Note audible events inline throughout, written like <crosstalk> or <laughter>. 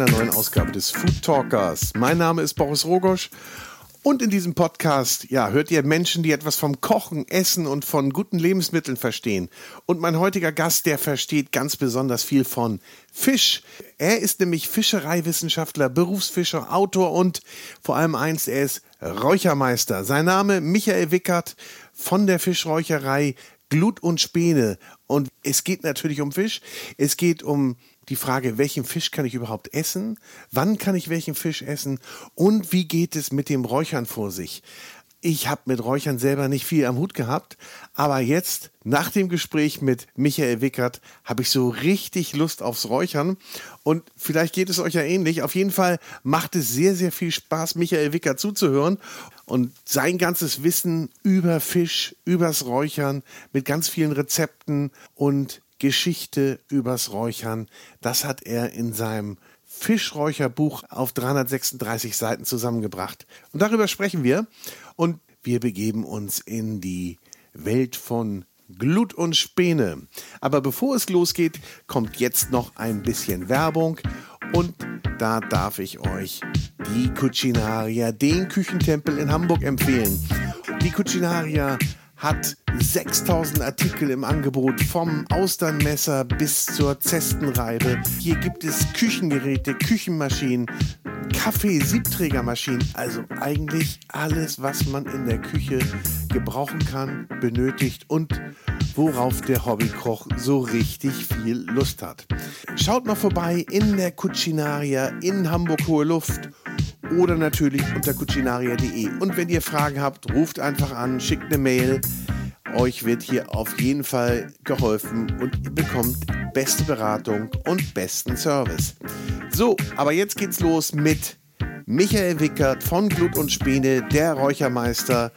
einer neuen Ausgabe des Food Talkers. Mein Name ist Boris Rogosch und in diesem Podcast, ja, hört ihr Menschen, die etwas vom Kochen, Essen und von guten Lebensmitteln verstehen. Und mein heutiger Gast, der versteht ganz besonders viel von Fisch. Er ist nämlich Fischereiwissenschaftler, Berufsfischer, Autor und vor allem eins, er ist Räuchermeister. Sein Name Michael Wickert von der Fischräucherei Glut und Späne. Und es geht natürlich um Fisch. Es geht um die Frage, welchen Fisch kann ich überhaupt essen? Wann kann ich welchen Fisch essen? Und wie geht es mit dem Räuchern vor sich? Ich habe mit Räuchern selber nicht viel am Hut gehabt, aber jetzt, nach dem Gespräch mit Michael Wickert, habe ich so richtig Lust aufs Räuchern. Und vielleicht geht es euch ja ähnlich. Auf jeden Fall macht es sehr, sehr viel Spaß, Michael Wickert zuzuhören und sein ganzes Wissen über Fisch, übers Räuchern, mit ganz vielen Rezepten und Geschichte übers Räuchern, das hat er in seinem Fischräucherbuch auf 336 Seiten zusammengebracht. Und darüber sprechen wir. Und wir begeben uns in die Welt von Glut und Späne. Aber bevor es losgeht, kommt jetzt noch ein bisschen Werbung. Und da darf ich euch die Cucinaria, den Küchentempel in Hamburg empfehlen. Die Cucinaria hat 6000 Artikel im Angebot, vom Austernmesser bis zur Zestenreibe. Hier gibt es Küchengeräte, Küchenmaschinen, Kaffee-Siebträgermaschinen, also eigentlich alles, was man in der Küche gebrauchen kann, benötigt und worauf der Hobbykoch so richtig viel Lust hat. Schaut mal vorbei in der Cucinaria in Hamburg Hohe Luft oder natürlich unter cucinaria.de. Und wenn ihr Fragen habt, ruft einfach an, schickt eine Mail. Euch wird hier auf jeden Fall geholfen und ihr bekommt beste Beratung und besten Service. So, aber jetzt geht's los mit Michael Wickert von Glut und Späne, der Räuchermeister,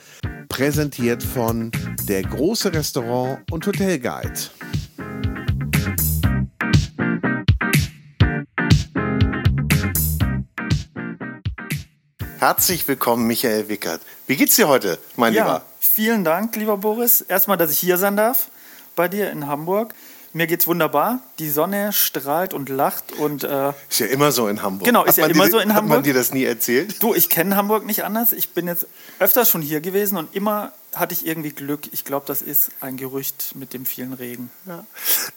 präsentiert von der große Restaurant und Hotelguide. Herzlich willkommen, Michael Wickert. Wie geht's dir heute, mein ja, Lieber? Vielen Dank, lieber Boris. Erstmal, dass ich hier sein darf bei dir in Hamburg. Mir geht's wunderbar. Die Sonne strahlt und lacht und äh, ist ja immer so in Hamburg. Genau, ist ja immer dir, so in Hamburg. Hat man dir das nie erzählt? Du, ich kenne Hamburg nicht anders. Ich bin jetzt öfters schon hier gewesen und immer hatte ich irgendwie Glück. Ich glaube, das ist ein Gerücht mit dem vielen Regen. Ja.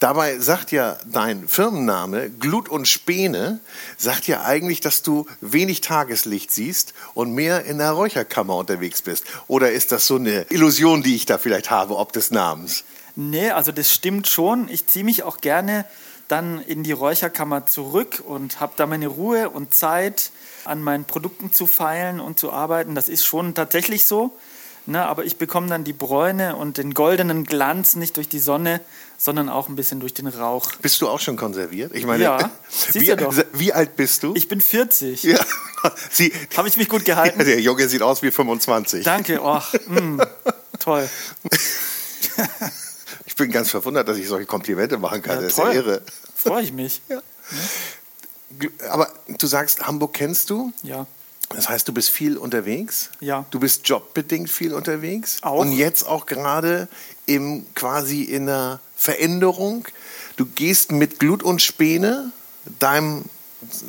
Dabei sagt ja dein Firmenname Glut und Späne sagt ja eigentlich, dass du wenig Tageslicht siehst und mehr in der Räucherkammer unterwegs bist. Oder ist das so eine Illusion, die ich da vielleicht habe, ob des Namens? Nee, also das stimmt schon. Ich ziehe mich auch gerne dann in die Räucherkammer zurück und habe da meine Ruhe und Zeit, an meinen Produkten zu feilen und zu arbeiten. Das ist schon tatsächlich so. Ne, aber ich bekomme dann die Bräune und den goldenen Glanz nicht durch die Sonne, sondern auch ein bisschen durch den Rauch. Bist du auch schon konserviert? Ich meine, ja, <laughs> wie, doch. wie alt bist du? Ich bin 40. Ja. <laughs> Habe ich mich gut gehalten? Der Junge sieht aus wie 25. Danke, ach, mm, toll. <laughs> Ich bin ganz verwundert, dass ich solche Komplimente machen kann. Ja, das ist ja irre. Freue ich mich. Ja. Aber du sagst, Hamburg kennst du? Ja. Das heißt, du bist viel unterwegs? Ja. Du bist jobbedingt viel unterwegs? Auch. Und jetzt auch gerade im, quasi in einer Veränderung. Du gehst mit Glut und Späne, deinem,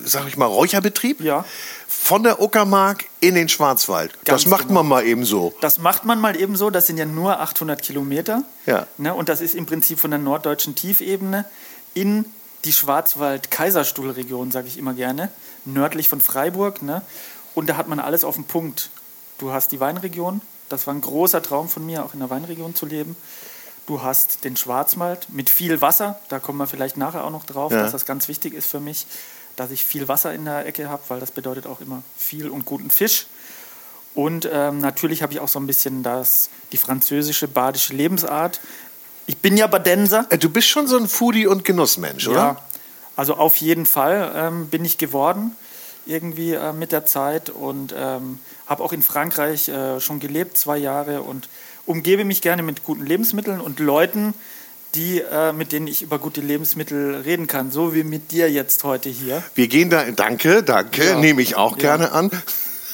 sag ich mal, Räucherbetrieb, Ja. von der Uckermark in den Schwarzwald. Ganz das macht genau. man mal eben so. Das macht man mal eben so. Das sind ja nur 800 Kilometer. Ja. Ne, und das ist im Prinzip von der norddeutschen Tiefebene in die Schwarzwald-Kaiserstuhlregion, sage ich immer gerne, nördlich von Freiburg. Ne? Und da hat man alles auf den Punkt. Du hast die Weinregion, das war ein großer Traum von mir, auch in der Weinregion zu leben. Du hast den Schwarzwald mit viel Wasser, da kommen wir vielleicht nachher auch noch drauf, Ja. dass das ganz wichtig ist für mich, dass ich viel Wasser in der Ecke habe, weil das bedeutet auch immer viel und guten Fisch. Und ähm, natürlich habe ich auch so ein bisschen das, die französische badische Lebensart. Ich bin ja Badenser. Äh, Du bist schon so ein Foodie- und Genussmensch, oder? Ja, also auf jeden Fall ähm, bin ich geworden irgendwie äh, mit der Zeit und ähm, habe auch in Frankreich äh, schon gelebt, zwei Jahre und umgebe mich gerne mit guten Lebensmitteln und Leuten, die, äh, mit denen ich über gute Lebensmittel reden kann, so wie mit dir jetzt heute hier. Wir gehen da, danke, danke, Ja. nehme ich auch Ja. gerne an.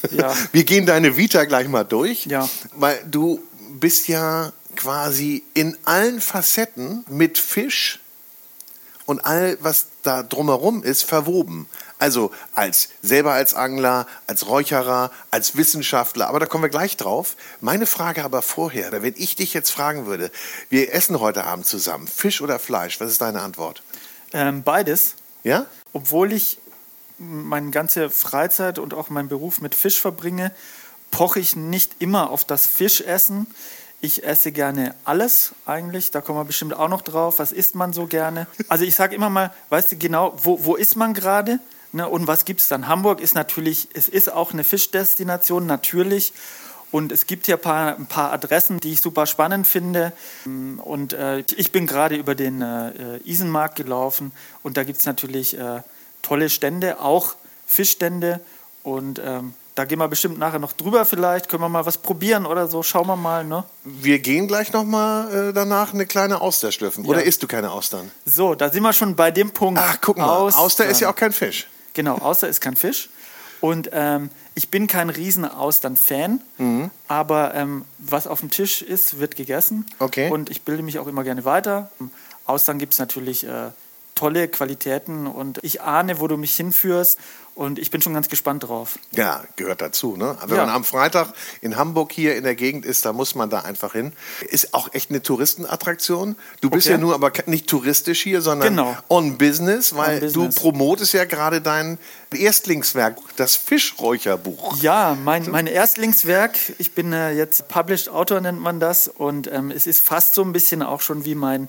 Ja. <laughs> Wir gehen deine Vita gleich mal durch, Ja. weil du bist ja quasi in allen Facetten mit Fisch und all, was da drumherum ist, verwoben. Also als selber als Angler, als Räucherer, als Wissenschaftler, aber da kommen wir gleich drauf. Meine Frage aber vorher, wenn ich dich jetzt fragen würde, wir essen heute Abend zusammen, Fisch oder Fleisch, was ist deine Antwort? Ähm, beides. Ja? Obwohl ich meine ganze Freizeit und auch meinen Beruf mit Fisch verbringe, poche ich nicht immer auf das Fischessen. Ich esse gerne alles eigentlich, da kommen wir bestimmt auch noch drauf. Was isst man so gerne? Also ich sage immer mal, weißt du genau, wo, wo ist man gerade? Ne, und was gibt es dann? Hamburg ist natürlich, es ist auch eine Fischdestination, natürlich. Und es gibt hier ein paar, ein paar Adressen, die ich super spannend finde. Und äh, ich bin gerade über den äh, Isenmarkt gelaufen und da gibt es natürlich äh, tolle Stände, auch Fischstände. Und ähm, da gehen wir bestimmt nachher noch drüber vielleicht. Können wir mal was probieren oder so. Schauen wir mal. Ne? Wir gehen gleich noch mal äh, danach eine kleine Auster schlürfen. Oder isst du keine Austern? So, da sind wir schon bei dem Punkt. Ach, guck mal. Austern. Auster ist ja auch kein Fisch. Genau, Auster ist kein Fisch. Und ähm, ich bin kein riesen Austern-Fan, mhm. aber ähm, was auf dem Tisch ist, wird gegessen. Okay. Und ich bilde mich auch immer gerne weiter. Austern gibt es natürlich äh, tolle Qualitäten und ich ahne, wo du mich hinführst. Und ich bin schon ganz gespannt drauf. Ja, gehört dazu. Ne? Wenn ja. man am Freitag in Hamburg hier in der Gegend ist, da muss man da einfach hin. Ist auch echt eine Touristenattraktion. Du bist okay. ja nur aber nicht touristisch hier, sondern genau. on business, weil on business. du promotest ja gerade dein Erstlingswerk, das Fischräucherbuch. Ja, mein, mein Erstlingswerk. Ich bin äh, jetzt Published Autor, nennt man das. Und ähm, es ist fast so ein bisschen auch schon wie mein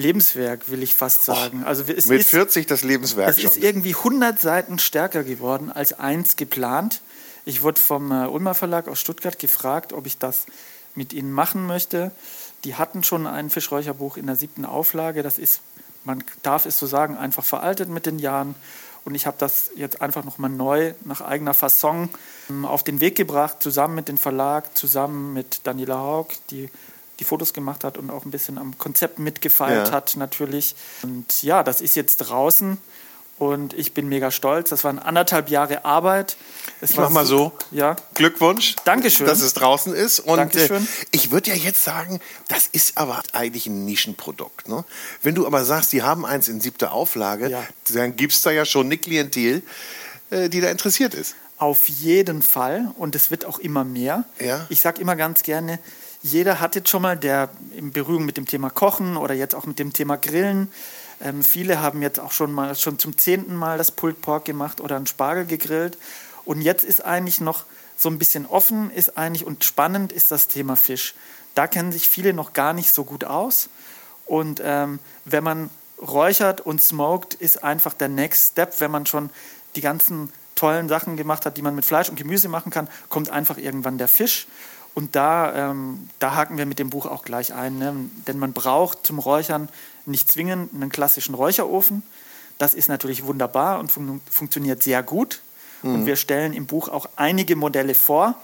Lebenswerk, will ich fast sagen. Och, also es mit ist, 40 das Lebenswerk Es schon. ist irgendwie 100 Seiten stärker geworden als eins geplant. Ich wurde vom äh, Ulmer Verlag aus Stuttgart gefragt, ob ich das mit ihnen machen möchte. Die hatten schon ein Fischräucherbuch in der siebten Auflage. Das ist, man darf es so sagen, einfach veraltet mit den Jahren. Und ich habe das jetzt einfach nochmal neu nach eigener Fasson ähm, auf den Weg gebracht, zusammen mit dem Verlag, zusammen mit Daniela Haug, die die Fotos gemacht hat und auch ein bisschen am Konzept mitgefeiert ja. hat natürlich. Und ja, das ist jetzt draußen und ich bin mega stolz. Das waren anderthalb Jahre Arbeit. Es ich mach mal so. Ja. Glückwunsch. Dankeschön. Dass es draußen ist. Und Dankeschön. Äh, ich würde ja jetzt sagen, das ist aber eigentlich ein Nischenprodukt. Ne? Wenn du aber sagst, die haben eins in siebter Auflage, ja. dann gibt es da ja schon eine Klientel, äh, die da interessiert ist. Auf jeden Fall. Und es wird auch immer mehr. Ja. Ich sage immer ganz gerne, jeder hat jetzt schon mal, der in Berührung mit dem Thema Kochen oder jetzt auch mit dem Thema Grillen, ähm, viele haben jetzt auch schon mal schon zum zehnten Mal das Pulled Pork gemacht oder einen Spargel gegrillt. Und jetzt ist eigentlich noch so ein bisschen offen, ist eigentlich und spannend ist das Thema Fisch. Da kennen sich viele noch gar nicht so gut aus. Und ähm, wenn man räuchert und smoked, ist einfach der Next Step, wenn man schon die ganzen tollen Sachen gemacht hat, die man mit Fleisch und Gemüse machen kann, kommt einfach irgendwann der Fisch. Und da, ähm, da haken wir mit dem Buch auch gleich ein. Ne? Denn man braucht zum Räuchern nicht zwingend einen klassischen Räucherofen. Das ist natürlich wunderbar und fun funktioniert sehr gut. Mhm. Und wir stellen im Buch auch einige Modelle vor.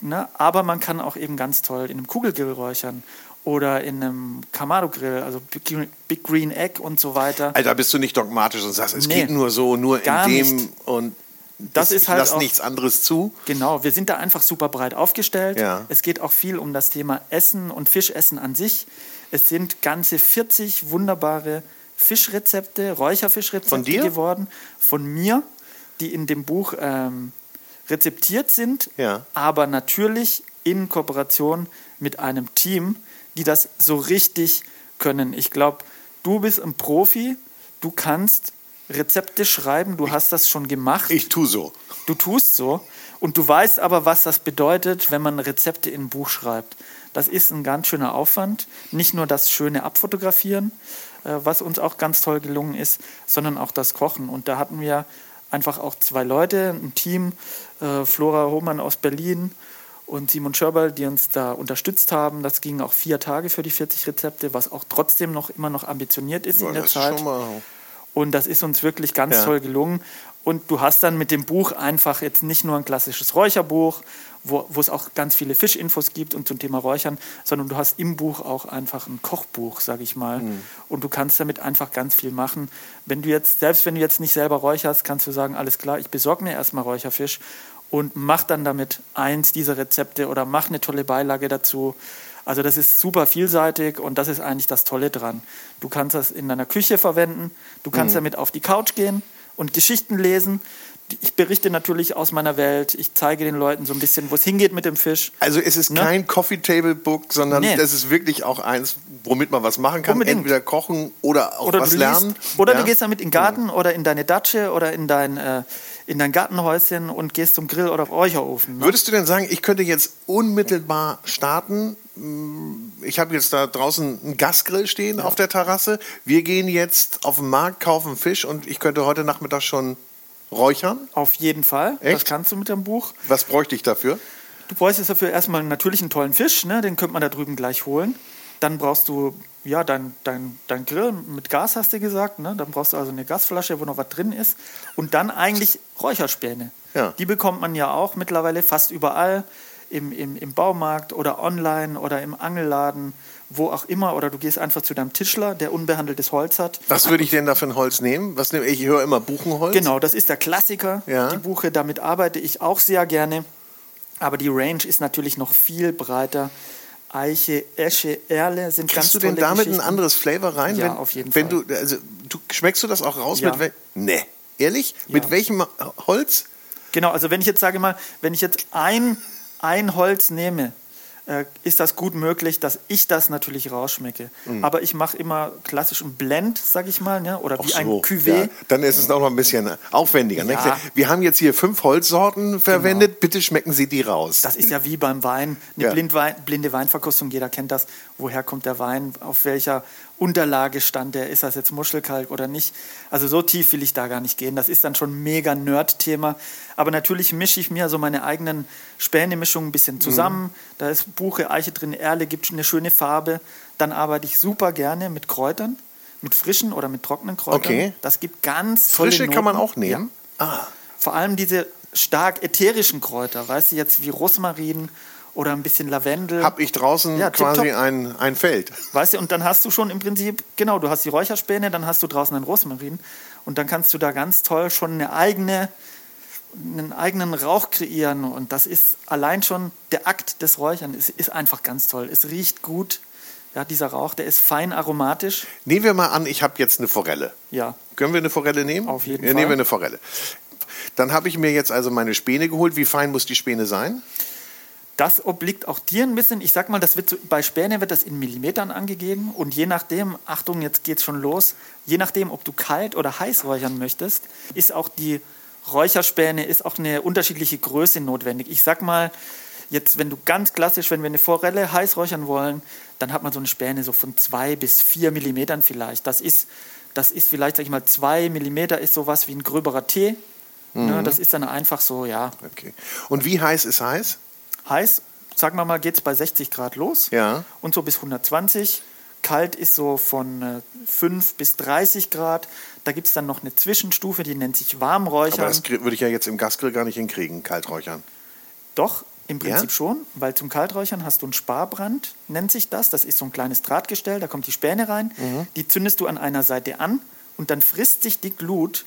Ne? Aber man kann auch eben ganz toll in einem Kugelgrill räuchern oder in einem Kamado-Grill, also Big Green Egg und so weiter. Alter, bist du nicht dogmatisch und sagst, es nee, geht nur so, nur in dem nicht. und das ist halt lass auch, nichts anderes zu. Genau, wir sind da einfach super breit aufgestellt. Ja. Es geht auch viel um das Thema Essen und Fischessen an sich. Es sind ganze 40 wunderbare Fischrezepte, Räucherfischrezepte Von dir? geworden von mir, die in dem Buch ähm, rezeptiert sind, ja. aber natürlich in Kooperation mit einem Team, die das so richtig können. Ich glaube, du bist ein Profi, du kannst Rezepte schreiben, du hast das schon gemacht. Ich tue so. Du tust so. Und du weißt aber, was das bedeutet, wenn man Rezepte in ein Buch schreibt. Das ist ein ganz schöner Aufwand. Nicht nur das schöne Abfotografieren, äh, was uns auch ganz toll gelungen ist, sondern auch das Kochen. Und da hatten wir einfach auch zwei Leute, ein Team, äh, Flora Hohmann aus Berlin und Simon Schörberl, die uns da unterstützt haben. Das ging auch vier Tage für die 40 Rezepte, was auch trotzdem noch immer noch ambitioniert ist ja, in der Zeit. Ist schon mal und das ist uns wirklich ganz ja. toll gelungen. Und du hast dann mit dem Buch einfach jetzt nicht nur ein klassisches Räucherbuch, wo, wo es auch ganz viele Fischinfos gibt und zum Thema Räuchern, sondern du hast im Buch auch einfach ein Kochbuch, sage ich mal. Mhm. Und du kannst damit einfach ganz viel machen. Wenn du jetzt, selbst wenn du jetzt nicht selber räucherst, kannst du sagen, alles klar, ich besorge mir erstmal Räucherfisch und mach dann damit eins dieser Rezepte oder mach eine tolle Beilage dazu. Also das ist super vielseitig und das ist eigentlich das Tolle dran. Du kannst das in deiner Küche verwenden, du kannst mhm. damit auf die Couch gehen und Geschichten lesen. Ich berichte natürlich aus meiner Welt. Ich zeige den Leuten so ein bisschen, wo es hingeht mit dem Fisch. Also es ist Ne? kein Coffee Table Book, sondern Nee. das ist wirklich auch eins, womit man was machen kann. Unbedingt. Entweder kochen oder auch Oder was lernen. oder Ja. du gehst damit in den Garten oder in deine Datsche oder in dein, äh, in dein Gartenhäuschen und gehst zum Grill oder Räucherofen. Ne? Würdest du denn sagen, ich könnte jetzt unmittelbar starten? Ich habe jetzt da draußen einen Gasgrill stehen auf der Terrasse. Wir gehen jetzt auf den Markt, kaufen Fisch und ich könnte heute Nachmittag schon räuchern. Auf jeden Fall. Das Echt? kannst du mit dem Buch. Was bräuchte ich dafür? Du bräuchtest dafür erstmal natürlich einen tollen Fisch, ne? den könnte man da drüben gleich holen. Dann brauchst du ja dein, dein, dein Grill mit Gas, hast du gesagt. Ne? Dann brauchst du also eine Gasflasche, wo noch was drin ist. Und dann eigentlich Räucherspäne. Ja. Die bekommt man ja auch mittlerweile fast überall. Im, im, Im Baumarkt oder online oder im Angelladen, wo auch immer. Oder du gehst einfach zu deinem Tischler, der unbehandeltes Holz hat. Was würde ich denn da für ein Holz nehmen? Was nehme ich? Ich höre immer Buchenholz. Genau, das ist der Klassiker. Ja. Die Buche, damit arbeite ich auch sehr gerne. Aber die Range ist natürlich noch viel breiter. Eiche, Esche, Erle sind ganz Kriegst du denn damit ein anderes Flavor rein? Ja, wenn, auf jeden wenn Fall. Du, also, du, schmeckst du das auch raus Ja. mit Nee. Ehrlich? Mit welchem Holz? Genau, also wenn ich jetzt sage mal, wenn ich jetzt ein, ein Holz nehme, äh, ist das gut möglich, dass ich das natürlich rausschmecke. Mhm. Aber ich mache immer klassisch einen Blend, sag ich mal, ne? oder wie Ach ein so, Cuvée. Ja, dann ist es auch noch ein bisschen aufwendiger. Ne? Ja. Wir haben jetzt hier fünf Holzsorten verwendet. Bitte schmecken Sie die raus. Das ist ja wie beim Wein, eine Ja. Blindwein, blinde Weinverkostung, jeder kennt das. Woher kommt der Wein, auf welcher Unterlage stand der, ist das jetzt Muschelkalk oder nicht? Also so tief will ich da gar nicht gehen. Das ist dann schon ein mega Nerd-Thema. Aber natürlich mische ich mir so meine eigenen Späne-Mischungen ein bisschen zusammen. Mhm. Da ist Buche, Eiche drin, Erle, gibt eine schöne Farbe. Dann arbeite ich super gerne mit Kräutern, mit frischen oder mit trockenen Kräutern. Okay. Das gibt ganz tolle Frische kann man Noten. auch nehmen. Ah, Vor allem diese stark ätherischen Kräuter, weißt du, jetzt wie Rosmarin oder ein bisschen Lavendel. habe ich draußen Ja, quasi ein, ein Feld. Weißt du, und dann hast du schon im Prinzip, genau, du hast die Räucherspäne, dann hast du draußen einen Rosmarin und dann kannst du da ganz toll schon eine eigene, einen eigenen Rauch kreieren und das ist allein schon der Akt des Räuchern ist, ist einfach ganz toll. Es riecht gut. Ja, dieser Rauch, der ist fein aromatisch. Nehmen wir mal an, ich habe jetzt eine Forelle. Ja, Können wir eine Forelle nehmen? Auf jeden ja, Fall. Nehmen wir eine Forelle. Dann habe ich mir jetzt also meine Späne geholt. Wie fein muss die Späne sein? Das obliegt auch dir ein bisschen. Ich sag mal, das wird so, bei Späne wird das in Millimetern angegeben und je nachdem, Achtung, jetzt geht's schon los, je nachdem, ob du kalt oder heiß räuchern möchtest, ist auch die Räucherspäne ist auch eine unterschiedliche Größe notwendig. Ich sag mal, jetzt, wenn du ganz klassisch, wenn wir eine Forelle heiß räuchern wollen, dann hat man so eine Späne so von zwei bis vier Millimetern vielleicht. Das ist, das ist vielleicht, sag ich mal, zwei Millimeter ist sowas wie ein gröberer Tee. Ne, das ist dann einfach so, ja, Okay. Und wie heiß ist heiß? Heiß, sagen wir mal, geht es bei 60 Grad los Ja. und so bis 120. Kalt ist so von äh, 5 bis 30 Grad. Da gibt es dann noch eine Zwischenstufe, die nennt sich Aber Warmräuchern. das krie- würde ich ja jetzt im Gasgrill gar nicht hinkriegen, Kalträuchern. Doch, im Prinzip Ja? schon, weil zum Kalträuchern hast du einen Sparbrand, nennt sich das. Das ist so ein kleines Drahtgestell, da kommt die Späne rein. Mhm. Die zündest du an einer Seite an und dann frisst sich die Glut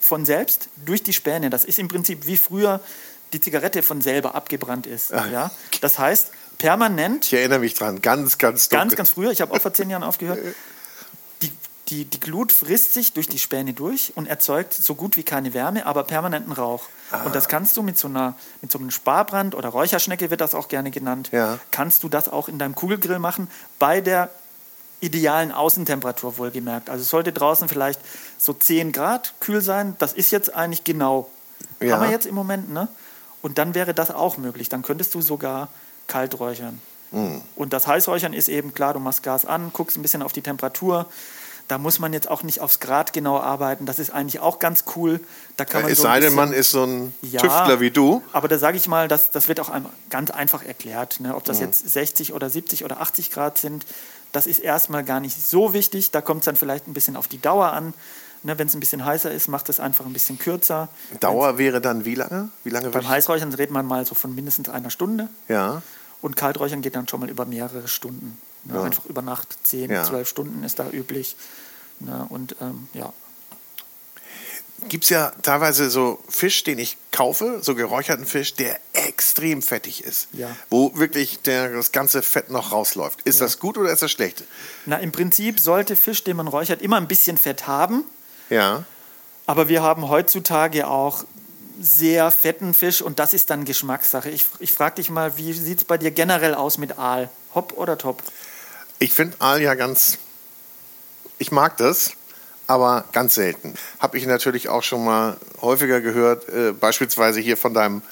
von selbst durch die Späne. Das ist im Prinzip wie früher die Zigarette von selber abgebrannt ist. Ah. Ja? Das heißt, permanent Ich erinnere mich dran, ganz, ganz dunkel. Ganz, ganz früher, ich habe auch vor zehn Jahren aufgehört. Die, die, die Glut frisst sich durch die Späne durch und erzeugt so gut wie keine Wärme, aber permanenten Rauch. Ah. Und das kannst du mit so, einer, mit so einem Sparbrand oder Räucherschnecke wird das auch gerne genannt, Ja. kannst du das auch in deinem Kugelgrill machen, bei der idealen Außentemperatur wohlgemerkt. Also es sollte draußen vielleicht so 10 Grad kühl sein. Das ist jetzt eigentlich genau. Ja. Haben wir jetzt im Moment, ne? Und dann wäre das auch möglich. Dann könntest du sogar kalt räuchern. Hm. Und das Heißräuchern ist eben klar, du machst Gas an, guckst ein bisschen auf die Temperatur. Da muss man jetzt auch nicht aufs Grad genau arbeiten. Das ist eigentlich auch ganz cool. Da kann man es so ein sei denn, man ist so ein Ja, Tüftler wie du. Aber da sage ich mal, das, das wird auch ganz einfach erklärt. Ne? Ob das Mhm. jetzt 60 oder 70 oder 80 Grad sind, das ist erstmal gar nicht so wichtig. Da kommt es dann vielleicht ein bisschen auf die Dauer an. Ne? Wenn es ein bisschen heißer ist, macht es einfach ein bisschen kürzer. Dauer wäre dann wie lange? Wie lange Beim Heißräuchern redet man mal so von mindestens einer Stunde. Ja. Und Kalträuchern geht dann schon mal über mehrere Stunden. Ne? Ja. Einfach über Nacht, 10, Ja. 12 Stunden ist da üblich. Ne? Und ähm, ja, Gibt es ja teilweise so Fisch, den ich kaufe, so geräucherten Fisch, der extrem fettig ist. Ja. Wo wirklich der, das ganze Fett noch rausläuft. Ist das gut oder ist das schlecht? Na, im Prinzip sollte Fisch, den man räuchert, immer ein bisschen Fett haben. Ja. Aber wir haben heutzutage auch sehr fetten Fisch und das ist dann Geschmackssache. Ich, ich frage dich mal, wie sieht es bei dir generell aus mit Aal? Hopp oder top? Ich finde Aal ja ganz. Ich mag das, aber ganz selten. Habe ich natürlich auch schon mal häufiger gehört, äh, beispielsweise hier von deinem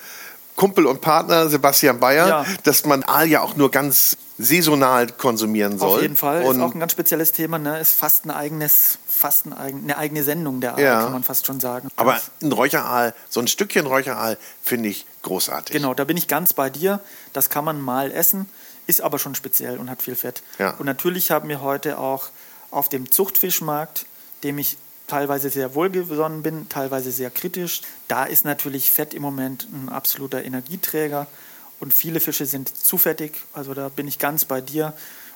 Kumpel und Partner Sebastian Bayer, ja. dass man Aal ja auch nur ganz saisonal konsumieren soll. Auf jeden Fall, und ist auch ein ganz spezielles Thema, ne? ist fast ein eigenes, fast eine eigene Sendung der Aal, ja. kann man fast schon sagen. Aber ein Räucheraal, so ein Stückchen Räucheraal finde ich großartig. Genau, da bin ich ganz bei dir. Das kann man mal essen, ist aber schon speziell und hat viel Fett. Ja. Und natürlich haben wir heute auch auf dem Zuchtfischmarkt, dem ich teilweise sehr wohlgesonnen bin, teilweise sehr kritisch. Da ist natürlich Fett im Moment ein absoluter Energieträger und viele Fische sind zu fettig. Also da bin ich ganz bei dir.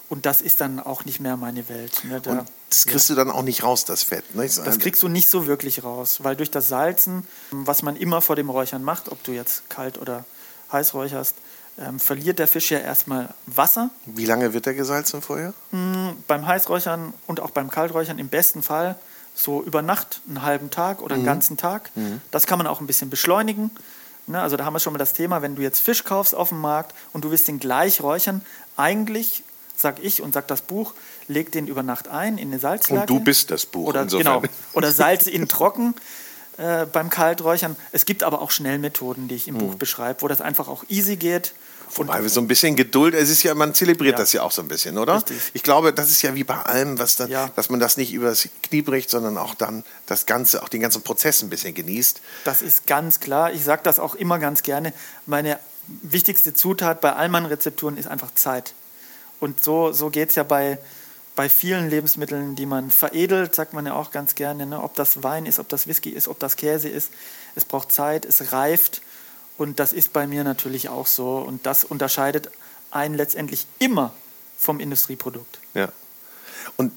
Und das ist dann auch nicht mehr meine Welt. Ne? Da, und das kriegst ja. du dann auch nicht raus, das Fett. Ne? Das kriegst du nicht so wirklich raus, weil durch das Salzen, was man immer vor dem Räuchern macht, ob du jetzt kalt oder heiß räucherst, ähm, verliert der Fisch ja erstmal Wasser. Wie lange wird der gesalzen vorher? Mhm, beim Heißräuchern und auch beim Kalträuchern im besten Fall so über Nacht, einen halben Tag oder einen mhm. ganzen Tag. Mhm. Das kann man auch ein bisschen beschleunigen. Ne, also da haben wir schon mal das Thema, wenn du jetzt Fisch kaufst auf dem Markt und du willst den gleich räuchern, eigentlich sag ich und sag das Buch, leg den über Nacht ein in eine Salzlake. Und du bist das Buch oder, insofern. Genau, oder <laughs> Salz in trocken äh, beim Kalträuchern. Es gibt aber auch Schnellmethoden, die ich im mhm. Buch beschreibe, wo das einfach auch easy geht. Wobei wir so ein bisschen Geduld, es ist ja, man zelebriert ja. das ja auch so ein bisschen, oder? Richtig. Ich glaube, das ist ja wie bei allem, was da, ja. dass man das nicht übers Knie bricht, sondern auch dann das Ganze, auch den ganzen Prozess ein bisschen genießt. Das ist ganz klar. Ich sage das auch immer ganz gerne. Meine wichtigste Zutat bei all meinen Rezepturen ist einfach Zeit. Und so, so geht es ja bei, bei vielen Lebensmitteln, die man veredelt, sagt man ja auch ganz gerne, ne? ob das Wein ist, ob das Whisky ist, ob das Käse ist. Es braucht Zeit, es reift und das ist bei mir natürlich auch so. Und das unterscheidet einen letztendlich immer vom Industrieprodukt. Ja. Und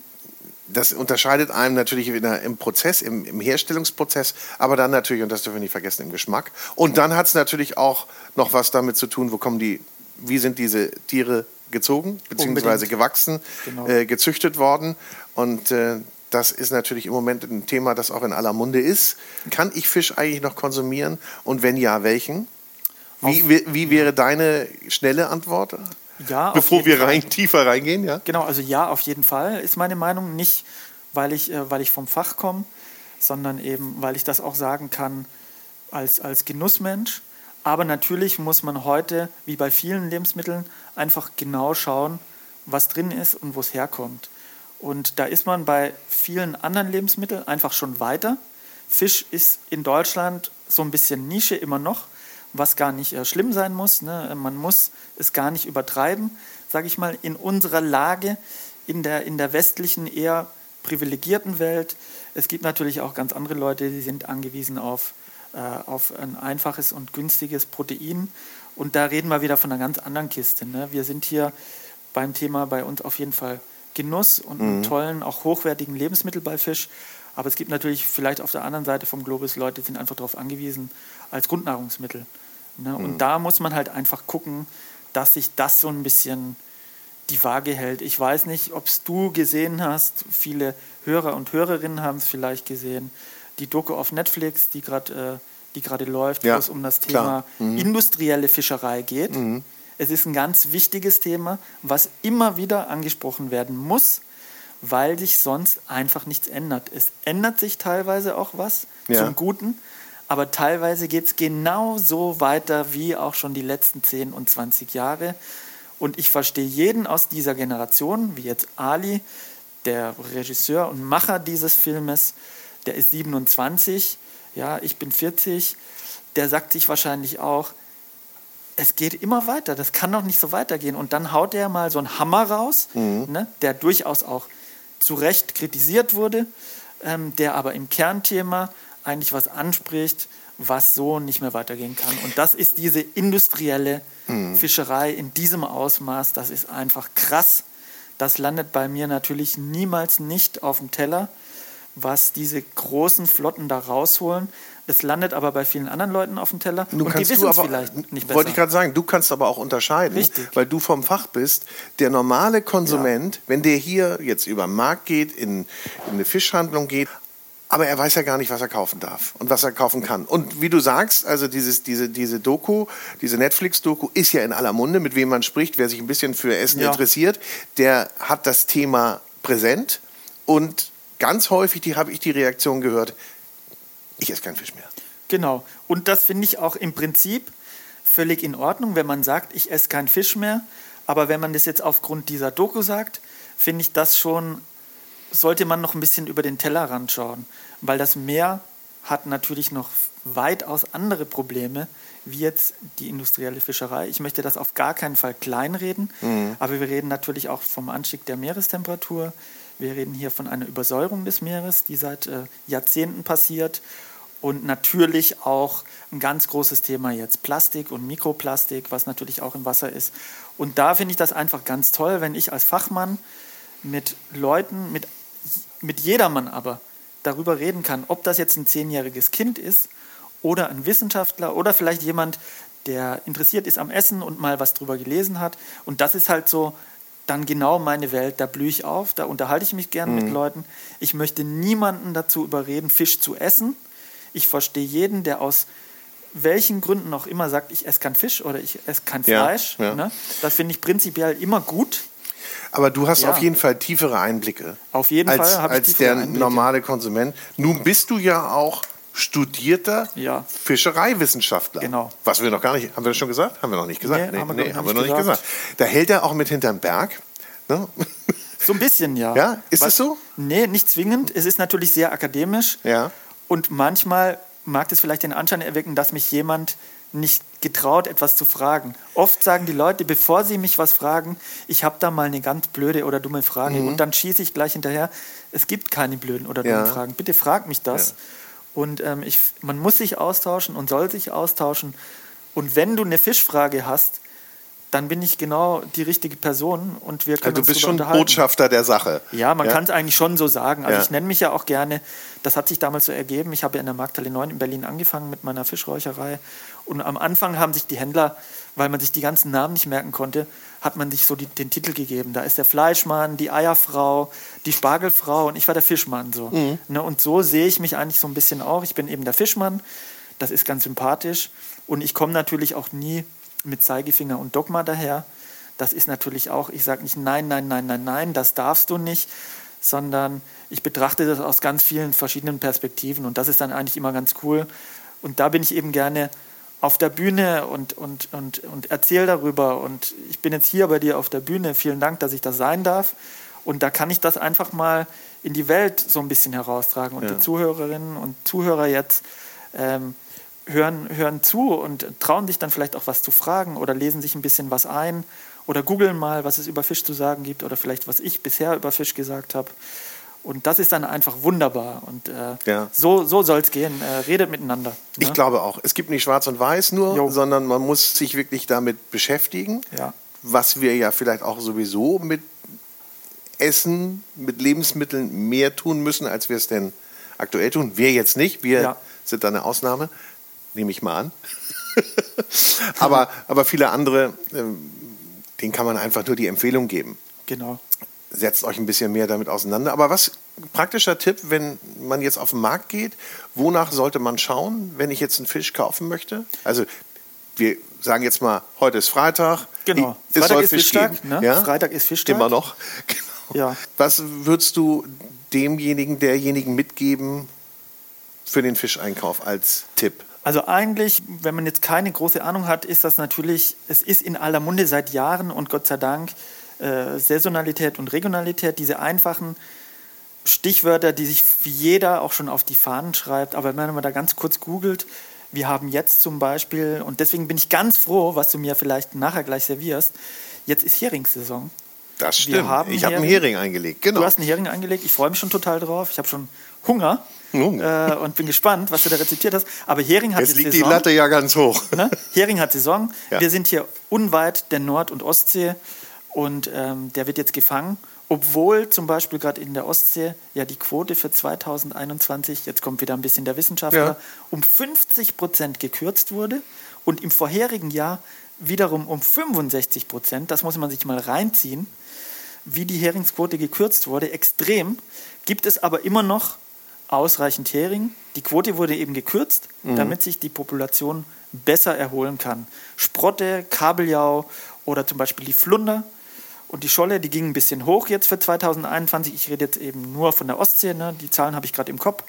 das unterscheidet einem natürlich wieder im Prozess, im, im, Herstellungsprozess, aber dann natürlich, und das dürfen wir nicht vergessen, im Geschmack. Und dann hat es natürlich auch noch was damit zu tun, wo kommen die, wie sind diese Tiere gezogen, beziehungsweise Unbedingt. gewachsen, genau. äh, gezüchtet worden. Und äh, das ist natürlich im Moment ein Thema, das auch in aller Munde ist. Kann ich Fisch eigentlich noch konsumieren? Und wenn ja, welchen? Wie, wie, wie wäre deine schnelle Antwort? Ja, bevor wir rein, tiefer reingehen, ja? Genau, also ja, auf jeden Fall ist meine Meinung. Nicht, weil ich, äh, weil ich vom Fach komme, sondern eben, weil ich das auch sagen kann als, als Genussmensch. Aber natürlich muss man heute, wie bei vielen Lebensmitteln, einfach genau schauen, was drin ist und wo es herkommt. Und da ist man bei vielen anderen Lebensmitteln einfach schon weiter. Fisch ist in Deutschland so ein bisschen Nische immer noch, was gar nicht äh, schlimm sein muss. Ne? Man muss es gar nicht übertreiben, sage ich mal, in unserer Lage, in der, in der westlichen, eher privilegierten Welt. Es gibt natürlich auch ganz andere Leute, die sind angewiesen auf, auf ein einfaches und günstiges Protein. Und da reden wir wieder von einer ganz anderen Kiste. Ne? Wir sind hier beim Thema bei uns auf jeden Fall Genuss und mhm. tollen, auch hochwertigen Lebensmittel bei Fisch. Aber es gibt natürlich vielleicht auf der anderen Seite vom Globus Leute, die sind einfach darauf angewiesen als Grundnahrungsmittel. Ne? Mhm. Und da muss man halt einfach gucken, dass sich das so ein bisschen die Waage hält. Ich weiß nicht, ob es du gesehen hast. Viele Hörer und Hörerinnen haben es vielleicht gesehen. Die Doku auf Netflix, die gerade äh, die gerade läuft, ja, wo es um das Thema mhm. industrielle Fischerei geht. Mhm. Es ist ein ganz wichtiges Thema, was immer wieder angesprochen werden muss, weil sich sonst einfach nichts ändert. Es ändert sich teilweise auch was ja. zum Guten, aber teilweise geht es genau so weiter wie auch schon die letzten 10 und 20 Jahre. Und ich verstehe jeden aus dieser Generation, wie jetzt Ali, der Regisseur und Macher dieses Filmes, der ist 27, ja, ich bin 40, der sagt sich wahrscheinlich auch, es geht immer weiter, das kann doch nicht so weitergehen. Und dann haut er mal so einen Hammer raus, mhm. ne, der durchaus auch zu Recht kritisiert wurde, ähm, der aber im Kernthema eigentlich was anspricht, was so nicht mehr weitergehen kann. Und das ist diese industrielle mhm. Fischerei in diesem Ausmaß, das ist einfach krass. Das landet bei mir natürlich niemals nicht auf dem Teller, was diese großen Flotten da rausholen. Es landet aber bei vielen anderen Leuten auf dem Teller du und die wissen es vielleicht nicht besser. Wollte ich gerade sagen, du kannst aber auch unterscheiden, Richtig. weil du vom Fach bist. Der normale Konsument, ja. wenn der hier jetzt über den Markt geht, in, in eine Fischhandlung geht, aber er weiß ja gar nicht, was er kaufen darf und was er kaufen kann. Und wie du sagst, also dieses, diese, diese Doku, diese Netflix-Doku ist ja in aller Munde, mit wem man spricht, wer sich ein bisschen für Essen Ja. interessiert, der hat das Thema präsent und ganz häufig die, habe ich die Reaktion gehört, ich esse keinen Fisch mehr. Genau. Und das finde ich auch im Prinzip völlig in Ordnung, wenn man sagt, ich esse keinen Fisch mehr. Aber wenn man das jetzt aufgrund dieser Doku sagt, finde ich das schon, sollte man noch ein bisschen über den Tellerrand schauen. Weil das Meer hat natürlich noch weitaus andere Probleme, wie jetzt die industrielle Fischerei. Ich möchte das auf gar keinen Fall kleinreden, aber wir reden natürlich auch vom Anstieg der Meerestemperatur. Wir reden hier von einer Übersäuerung des Meeres, die seit äh, Jahrzehnten passiert. Und natürlich auch ein ganz großes Thema jetzt Plastik und Mikroplastik, was natürlich auch im Wasser ist. Und da finde ich das einfach ganz toll, wenn ich als Fachmann mit Leuten, mit, mit jedermann aber darüber reden kann, ob das jetzt ein zehnjähriges Kind ist oder ein Wissenschaftler oder vielleicht jemand, der interessiert ist am Essen und mal was drüber gelesen hat. Und das ist halt so dann genau meine Welt. Da blühe ich auf, da unterhalte ich mich gern mit Leuten. Ich möchte niemanden dazu überreden, Fisch zu essen. Ich verstehe jeden, der aus welchen Gründen auch immer sagt, ich esse kein Fisch oder ich esse kein Ja, Fleisch. ja. Ne? Das finde ich prinzipiell immer gut. Aber du hast Ja. auf jeden Fall tiefere Einblicke. Auf jeden als, Fall als der Einblicke. normale Konsument. Nun bist du ja auch studierter Ja. Fischereiwissenschaftler. Genau. Was wir noch gar nicht, haben wir das schon gesagt? Haben wir noch nicht gesagt? Nee, haben wir, ich, haben noch wir noch nicht nicht gesagt. Da hält er auch mit hinterm Berg. Ne? <laughs> So ein bisschen, ja. Ja? Ist Weil- es so? Nee, nicht zwingend. Es ist natürlich sehr akademisch. Ja. Und manchmal mag es vielleicht den Anschein erwecken, dass mich jemand nicht getraut, etwas zu fragen. Oft sagen die Leute, bevor sie mich was fragen, ich habe da mal eine ganz blöde oder dumme Frage. Und dann schieße ich gleich hinterher, es gibt keine blöden oder dummen Mhm. Ja. Fragen. Bitte frag mich das. Ja. Und ähm, ich, man muss sich austauschen und soll sich austauschen. Und wenn du eine Fischfrage hast, dann bin ich genau die richtige Person und wir können Also du bist schon. Botschafter der Sache. Ja, man kann es eigentlich schon so sagen. Also Ja. ich nenne mich ja auch gerne, das hat sich damals so ergeben, ich habe ja in der Markthalle 9 in Berlin angefangen mit meiner Fischräucherei und am Anfang haben sich die Händler, weil man sich die ganzen Namen nicht merken konnte, hat man sich so die, den Titel gegeben. Da ist der Fleischmann, die Eierfrau, die Spargelfrau und ich war der Fischmann. So. Mhm. Ne, und so sehe ich mich eigentlich so ein bisschen auch. Ich bin eben der Fischmann, das ist ganz sympathisch und ich komme natürlich auch nie mit Zeigefinger und Dogma daher. Das ist natürlich auch, ich sage nicht nein, nein, nein, nein, nein, das darfst du nicht, sondern ich betrachte das aus ganz vielen verschiedenen Perspektiven und das ist dann eigentlich immer ganz cool. Und da bin ich eben gerne auf der Bühne und, und, und, und erzähle darüber. Und ich bin jetzt hier bei dir auf der Bühne. Vielen Dank, dass ich das sein darf. Und da kann ich das einfach mal in die Welt so ein bisschen heraustragen. Und Ja. die Zuhörerinnen und Zuhörer jetzt ähm, hören, hören zu und trauen sich dann vielleicht auch was zu fragen oder lesen sich ein bisschen was ein oder googeln mal, was es über Fisch zu sagen gibt oder vielleicht, was ich bisher über Fisch gesagt habe. Und das ist dann einfach wunderbar. Und äh, Ja. so, so soll es gehen. Äh, redet miteinander. Ich ne? glaube auch. Es gibt nicht schwarz und weiß nur, Jo. sondern man muss sich wirklich damit beschäftigen. Ja. Was wir ja vielleicht auch sowieso mit Essen, mit Lebensmitteln mehr tun müssen, als wir es denn aktuell tun. Wir jetzt nicht. Wir Ja. sind da eine Ausnahme. Nehme ich mal an. <laughs> aber, aber viele andere, ähm, denen kann man einfach nur die Empfehlung geben. Genau. Setzt euch ein bisschen mehr damit auseinander. Aber was praktischer Tipp, wenn man jetzt auf den Markt geht, wonach sollte man schauen, wenn ich jetzt einen Fisch kaufen möchte? Also wir sagen jetzt mal, heute ist Freitag. Genau. Es Freitag soll ist Fisch Fischtag, geben. ne? Ja? Freitag ist Fischtag. Immer noch. <laughs> Genau. Ja. Was würdest du demjenigen, derjenigen mitgeben für den Fischeinkauf als Tipp? Also eigentlich, wenn man jetzt keine große Ahnung hat, ist das natürlich, es ist in aller Munde seit Jahren und Gott sei Dank äh, Saisonalität und Regionalität, diese einfachen Stichwörter, die sich wie jeder auch schon auf die Fahnen schreibt. Aber wenn man da ganz kurz googelt, wir haben jetzt zum Beispiel, und deswegen bin ich ganz froh, was du mir vielleicht nachher gleich servierst, jetzt ist Heringssaison. Das Wir stimmt. haben ich habe einen Hering. Eingelegt. Genau. Du hast einen Hering eingelegt, ich freue mich schon total drauf. Ich habe schon Hunger äh, und bin gespannt, was du da rezitiert hast. Aber Hering hat Jetzt jetzt liegt die Saison. Latte ja ganz hoch. Ne? Hering hat Saison. Ja. Wir sind hier unweit der Nord- und Ostsee und ähm, der wird jetzt gefangen. Obwohl zum Beispiel gerade in der Ostsee ja die Quote für 2021, jetzt kommt wieder ein bisschen der Wissenschaftler, Ja. um 50 Prozent gekürzt wurde und im vorherigen Jahr wiederum um 65 Prozent, das muss man sich mal reinziehen, wie die Heringsquote gekürzt wurde, extrem, gibt es aber immer noch ausreichend Hering. Die Quote wurde eben gekürzt, mhm. damit sich die Population besser erholen kann. Sprotte, Kabeljau oder zum Beispiel die Flunder und die Scholle, die ging ein bisschen hoch jetzt für 2021. Ich rede jetzt eben nur von der Ostsee, ne? die Zahlen habe ich gerade im Kopf.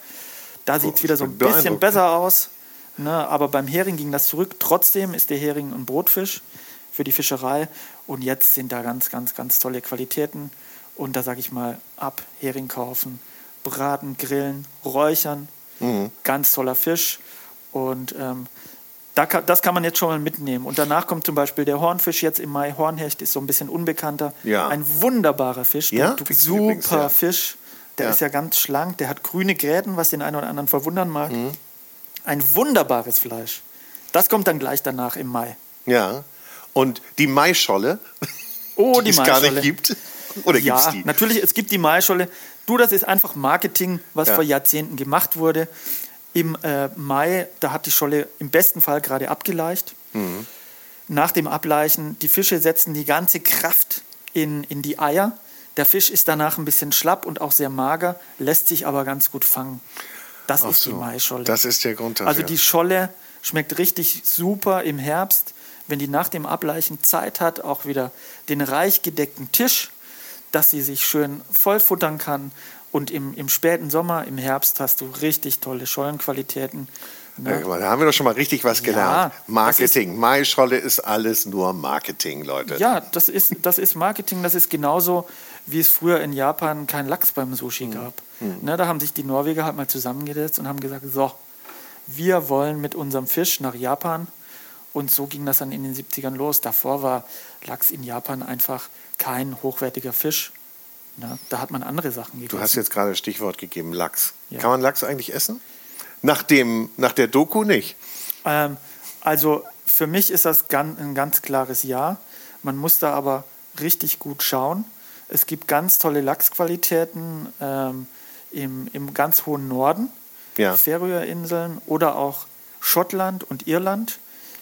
Da sieht es oh, wieder so ein bisschen besser aus. Ne? Aber beim Hering ging das zurück. Trotzdem ist der Hering ein Brotfisch für die Fischerei. Und jetzt sind da ganz, ganz, ganz tolle Qualitäten. Und da sage ich mal, ab Hering kaufen, braten, grillen, räuchern. Mhm. Ganz toller Fisch. Und ähm, da kann, das kann man jetzt schon mal mitnehmen. Und danach kommt zum Beispiel der Hornfisch jetzt im Mai. Hornhecht ist so ein bisschen unbekannter. Ja. Ein wunderbarer Fisch. Ja? Super übrigens, ja. Fisch. Der ja. ist ja ganz schlank. Der hat grüne Gräten, was den einen oder anderen verwundern mag. Mhm. Ein wunderbares Fleisch. Das kommt dann gleich danach im Mai. Ja. Und die Maischolle, oh, die, die es gar nicht gibt. Oder ja, gibt's die? natürlich, es gibt die Maischolle. Du, das ist einfach Marketing, was ja. vor Jahrzehnten gemacht wurde. Im äh, Mai, da hat die Scholle im besten Fall gerade abgeleicht. Mhm. Nach dem Ableichen, die Fische setzen die ganze Kraft in, in die Eier. Der Fisch ist danach ein bisschen schlapp und auch sehr mager, lässt sich aber ganz gut fangen. Das Ach ist so. die Maischolle. Das ist der Grund dafür. Also die Scholle schmeckt richtig super im Herbst, wenn die nach dem Ableichen Zeit hat, auch wieder den reich gedeckten Tisch, dass sie sich schön vollfuttern kann und im, im späten Sommer, im Herbst hast du richtig tolle Schollenqualitäten. Ne? Ja, da haben wir doch schon mal richtig was gelernt. Ja, Marketing. Ist, Maischolle ist alles nur Marketing, Leute. Ja, das ist, das ist Marketing. Das ist genauso, wie es früher in Japan kein Lachs beim Sushi hm. gab. Hm. Ne, da haben sich die Norweger halt mal zusammengesetzt und haben gesagt, so, wir wollen mit unserem Fisch nach Japan. Und so ging das dann in den 70ern los. Davor war Lachs in Japan einfach kein hochwertiger Fisch. Na, da hat man andere Sachen gegessen. Du hast jetzt gerade das Stichwort gegeben, Lachs. Ja. Kann man Lachs eigentlich essen? Nach, dem, nach der Doku nicht? Ähm, also für mich ist das ein ganz klares Ja. Man muss da aber richtig gut schauen. Es gibt ganz tolle Lachsqualitäten ähm, im, im ganz hohen Norden, ja. Färöerinseln oder auch Schottland und Irland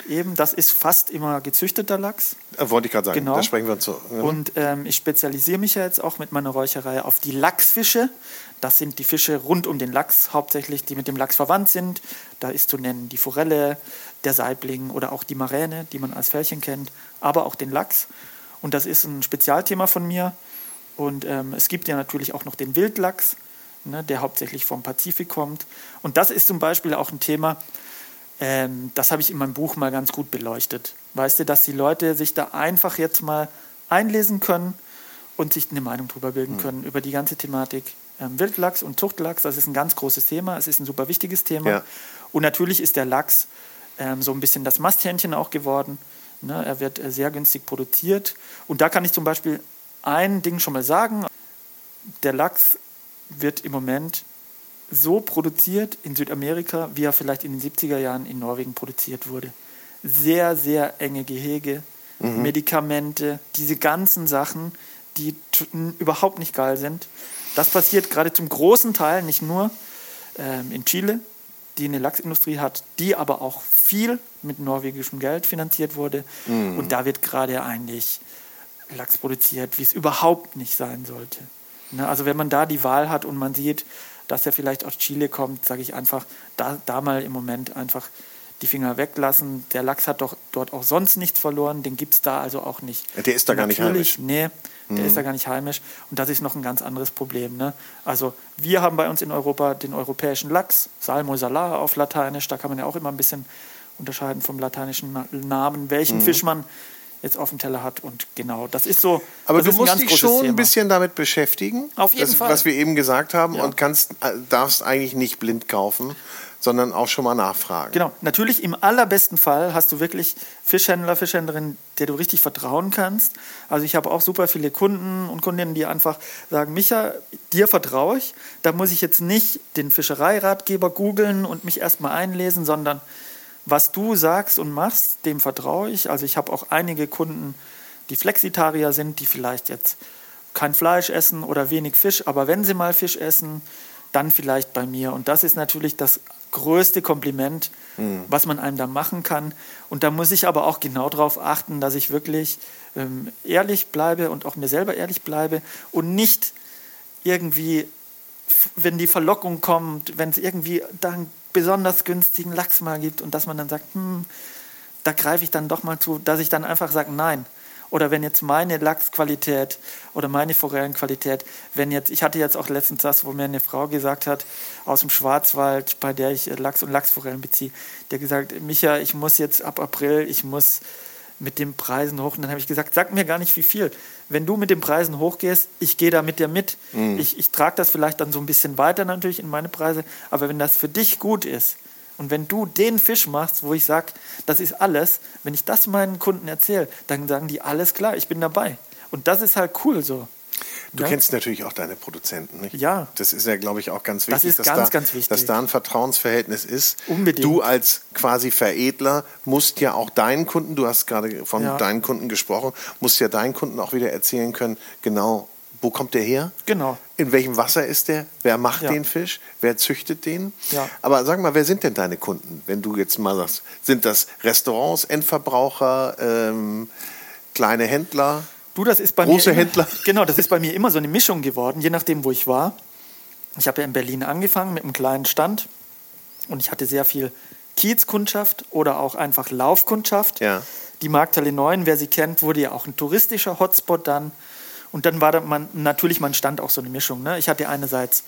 eben, das ist fast immer gezüchteter Lachs. Äh, wollte ich gerade sagen, genau. da sprechen wir uns so. Mhm. Und ähm, ich spezialisiere mich ja jetzt auch mit meiner Räucherei auf die Lachsfische. Das sind die Fische rund um den Lachs hauptsächlich, die mit dem Lachs verwandt sind. Da ist zu nennen die Forelle, der Saibling oder auch die Maräne, die man als Fällchen kennt, aber auch den Lachs. Und das ist ein Spezialthema von mir. Und ähm, es gibt ja natürlich auch noch den Wildlachs, ne, der hauptsächlich vom Pazifik kommt. Und das ist zum Beispiel auch ein Thema, ähm, das habe ich in meinem Buch mal ganz gut beleuchtet. Weißt du, dass die Leute sich da einfach jetzt mal einlesen können und sich eine Meinung darüber bilden mhm. können, über die ganze Thematik. Ähm, Wildlachs und Zuchtlachs, das ist ein ganz großes Thema, es ist ein super wichtiges Thema. Ja. Und natürlich ist der Lachs ähm, so ein bisschen das Masthähnchen auch geworden. Ne? Er wird äh, sehr günstig produziert. Und da kann ich zum Beispiel ein Ding schon mal sagen. Der Lachs wird im Moment so produziert in Südamerika, wie er vielleicht in den 70er Jahren in Norwegen produziert wurde. Sehr, sehr enge Gehege, mhm. Medikamente, diese ganzen Sachen, die überhaupt nicht geil sind. Das passiert gerade zum großen Teil nicht nur ähm, in Chile, die eine Lachsindustrie hat, die aber auch viel mit norwegischem Geld finanziert wurde. Mhm. Und da wird gerade eigentlich Lachs produziert, wie es überhaupt nicht sein sollte. Ne? Also wenn man da die Wahl hat und man sieht, dass er vielleicht aus Chile kommt, sage ich einfach, da, da mal im Moment einfach die Finger weglassen. Der Lachs hat doch dort auch sonst nichts verloren, den gibt es da also auch nicht. Der ist da gar nicht heimisch. Nee, der mhm. ist da gar nicht heimisch. Und das ist noch ein ganz anderes Problem. Ne? Also wir haben bei uns in Europa den europäischen Lachs, Salmo salar auf Lateinisch, da kann man ja auch immer ein bisschen unterscheiden vom lateinischen Namen, welchen mhm. Fisch man jetzt auf dem Teller hat. Und genau, das ist so. Aber du musst dich schon Thema. ein bisschen damit beschäftigen. Auf jeden das, Fall. Was wir eben gesagt haben ja. und kannst, äh, darfst eigentlich nicht blind kaufen, sondern auch schon mal nachfragen. Genau, natürlich im allerbesten Fall hast du wirklich Fischhändler, Fischhändlerin, der du richtig vertrauen kannst. Also ich habe auch super viele Kunden und Kundinnen, die einfach sagen, Micha, dir vertraue ich. Da muss ich jetzt nicht den Fischereiratgeber googeln und mich erstmal einlesen, sondern was du sagst und machst, dem vertraue ich. Also ich habe auch einige Kunden, die Flexitarier sind, die vielleicht jetzt kein Fleisch essen oder wenig Fisch, aber wenn sie mal Fisch essen, dann vielleicht bei mir. Und das ist natürlich das größte Kompliment, mhm. was man einem da machen kann. Und da muss ich aber auch genau darauf achten, dass ich wirklich ähm, ehrlich bleibe und auch mir selber ehrlich bleibe und nicht irgendwie wenn die Verlockung kommt, wenn es irgendwie da einen besonders günstigen Lachs mal gibt und dass man dann sagt, hm, da greife ich dann doch mal zu, dass ich dann einfach sage, nein. Oder wenn jetzt meine Lachsqualität oder meine Forellenqualität, wenn jetzt, ich hatte jetzt auch letztens das, wo mir eine Frau gesagt hat, aus dem Schwarzwald, bei der ich äh, Lachs und Lachsforellen beziehe, der gesagt, Micha, ich muss jetzt ab April, ich muss mit den Preisen hoch. Und dann habe ich gesagt, sag mir gar nicht wie viel. Wenn du mit den Preisen hochgehst, ich gehe da mit dir mit. Ich, ich trage das vielleicht dann so ein bisschen weiter natürlich in meine Preise, aber wenn das für dich gut ist und wenn du den Fisch machst, wo ich sage, das ist alles, wenn ich das meinen Kunden erzähle, dann sagen die, alles klar, ich bin dabei. Und das ist halt cool so. Du Ja. kennst natürlich auch deine Produzenten, nicht? Ja. Das ist ja, glaube ich, auch ganz Das wichtig, ist dass, ganz, da, ganz wichtig. dass da ein Vertrauensverhältnis ist. Unbedingt. Du als quasi Veredler musst ja auch deinen Kunden, du hast gerade von Ja. deinen Kunden gesprochen, musst ja deinen Kunden auch wieder erzählen können, genau, wo kommt der her? Genau. In welchem Wasser ist der? Wer macht Ja. den Fisch? Wer züchtet den? Ja. Aber sag mal, wer sind denn deine Kunden, wenn du jetzt mal sagst? Sind das Restaurants, Endverbraucher, ähm, kleine Händler? Du, das ist bei Große mir. Immer, Händler. <laughs> Genau, das ist bei mir immer so eine Mischung geworden, je nachdem, wo ich war. Ich habe ja in Berlin angefangen mit einem kleinen Stand und ich hatte sehr viel Kiezkundschaft oder auch einfach Laufkundschaft. Ja. Die Markthalle 9, wer sie kennt, wurde ja auch ein touristischer Hotspot dann. Und dann war da man, natürlich mein Stand auch so eine Mischung. Ne? Ich hatte einerseits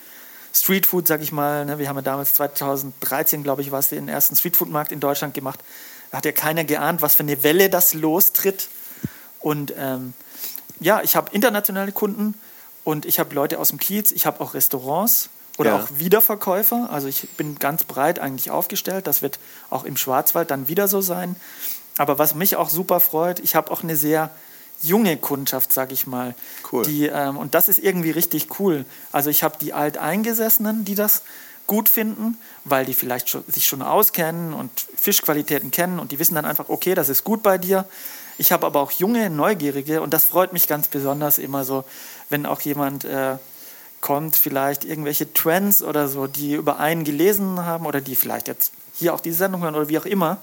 Streetfood, sag ich mal. Ne? Wir haben ja damals 2013, glaube ich, war es den ersten Streetfood-Markt in Deutschland gemacht. Da hat ja keiner geahnt, was für eine Welle das lostritt. Und ähm, ja, ich habe internationale Kunden und ich habe Leute aus dem Kiez, ich habe auch Restaurants oder Ja. auch Wiederverkäufer. Also ich bin ganz breit eigentlich aufgestellt. Das wird auch im Schwarzwald dann wieder so sein. Aber was mich auch super freut, ich habe auch eine sehr junge Kundschaft, sage ich mal. Cool. Die, ähm, und das ist irgendwie richtig cool. Also ich habe die Alteingesessenen, die das gut finden, weil die vielleicht schon, sich schon auskennen und Fischqualitäten kennen und die wissen dann einfach, okay, das ist gut bei dir. Ich habe aber auch junge, neugierige und das freut mich ganz besonders immer so, wenn auch jemand äh, kommt, vielleicht irgendwelche Trends oder so, die über einen gelesen haben oder die vielleicht jetzt hier auch diese Sendung hören oder wie auch immer,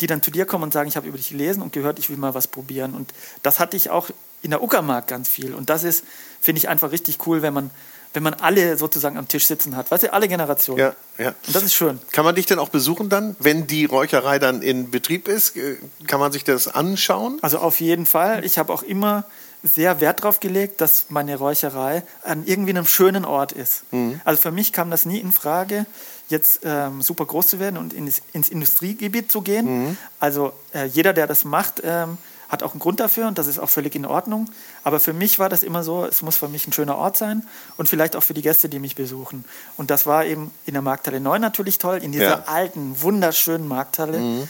die dann zu dir kommen und sagen, ich habe über dich gelesen und gehört, ich will mal was probieren. Und das hatte ich auch in der Uckermark ganz viel. Und das ist, finde ich, einfach richtig cool, wenn man, wenn man alle sozusagen am Tisch sitzen hat. Weißt du, alle Generationen. Ja, ja. Und das ist schön. Kann man dich denn auch besuchen dann, wenn die Räucherei dann in Betrieb ist? Äh, Kann man sich das anschauen? Also auf jeden Fall. Ich habe auch immer sehr Wert darauf gelegt, dass meine Räucherei an irgendwie einem schönen Ort ist. Also für mich kam das nie in Frage, jetzt ähm, super groß zu werden und ins, ins Industriegebiet zu gehen. Also äh, jeder, der das macht, ähm, hat auch einen Grund dafür und das ist auch völlig in Ordnung. Aber für mich war das immer so, es muss für mich ein schöner Ort sein und vielleicht auch für die Gäste, die mich besuchen. Und das war eben in der Markthalle 9 natürlich toll, in dieser Ja. alten, wunderschönen Markthalle.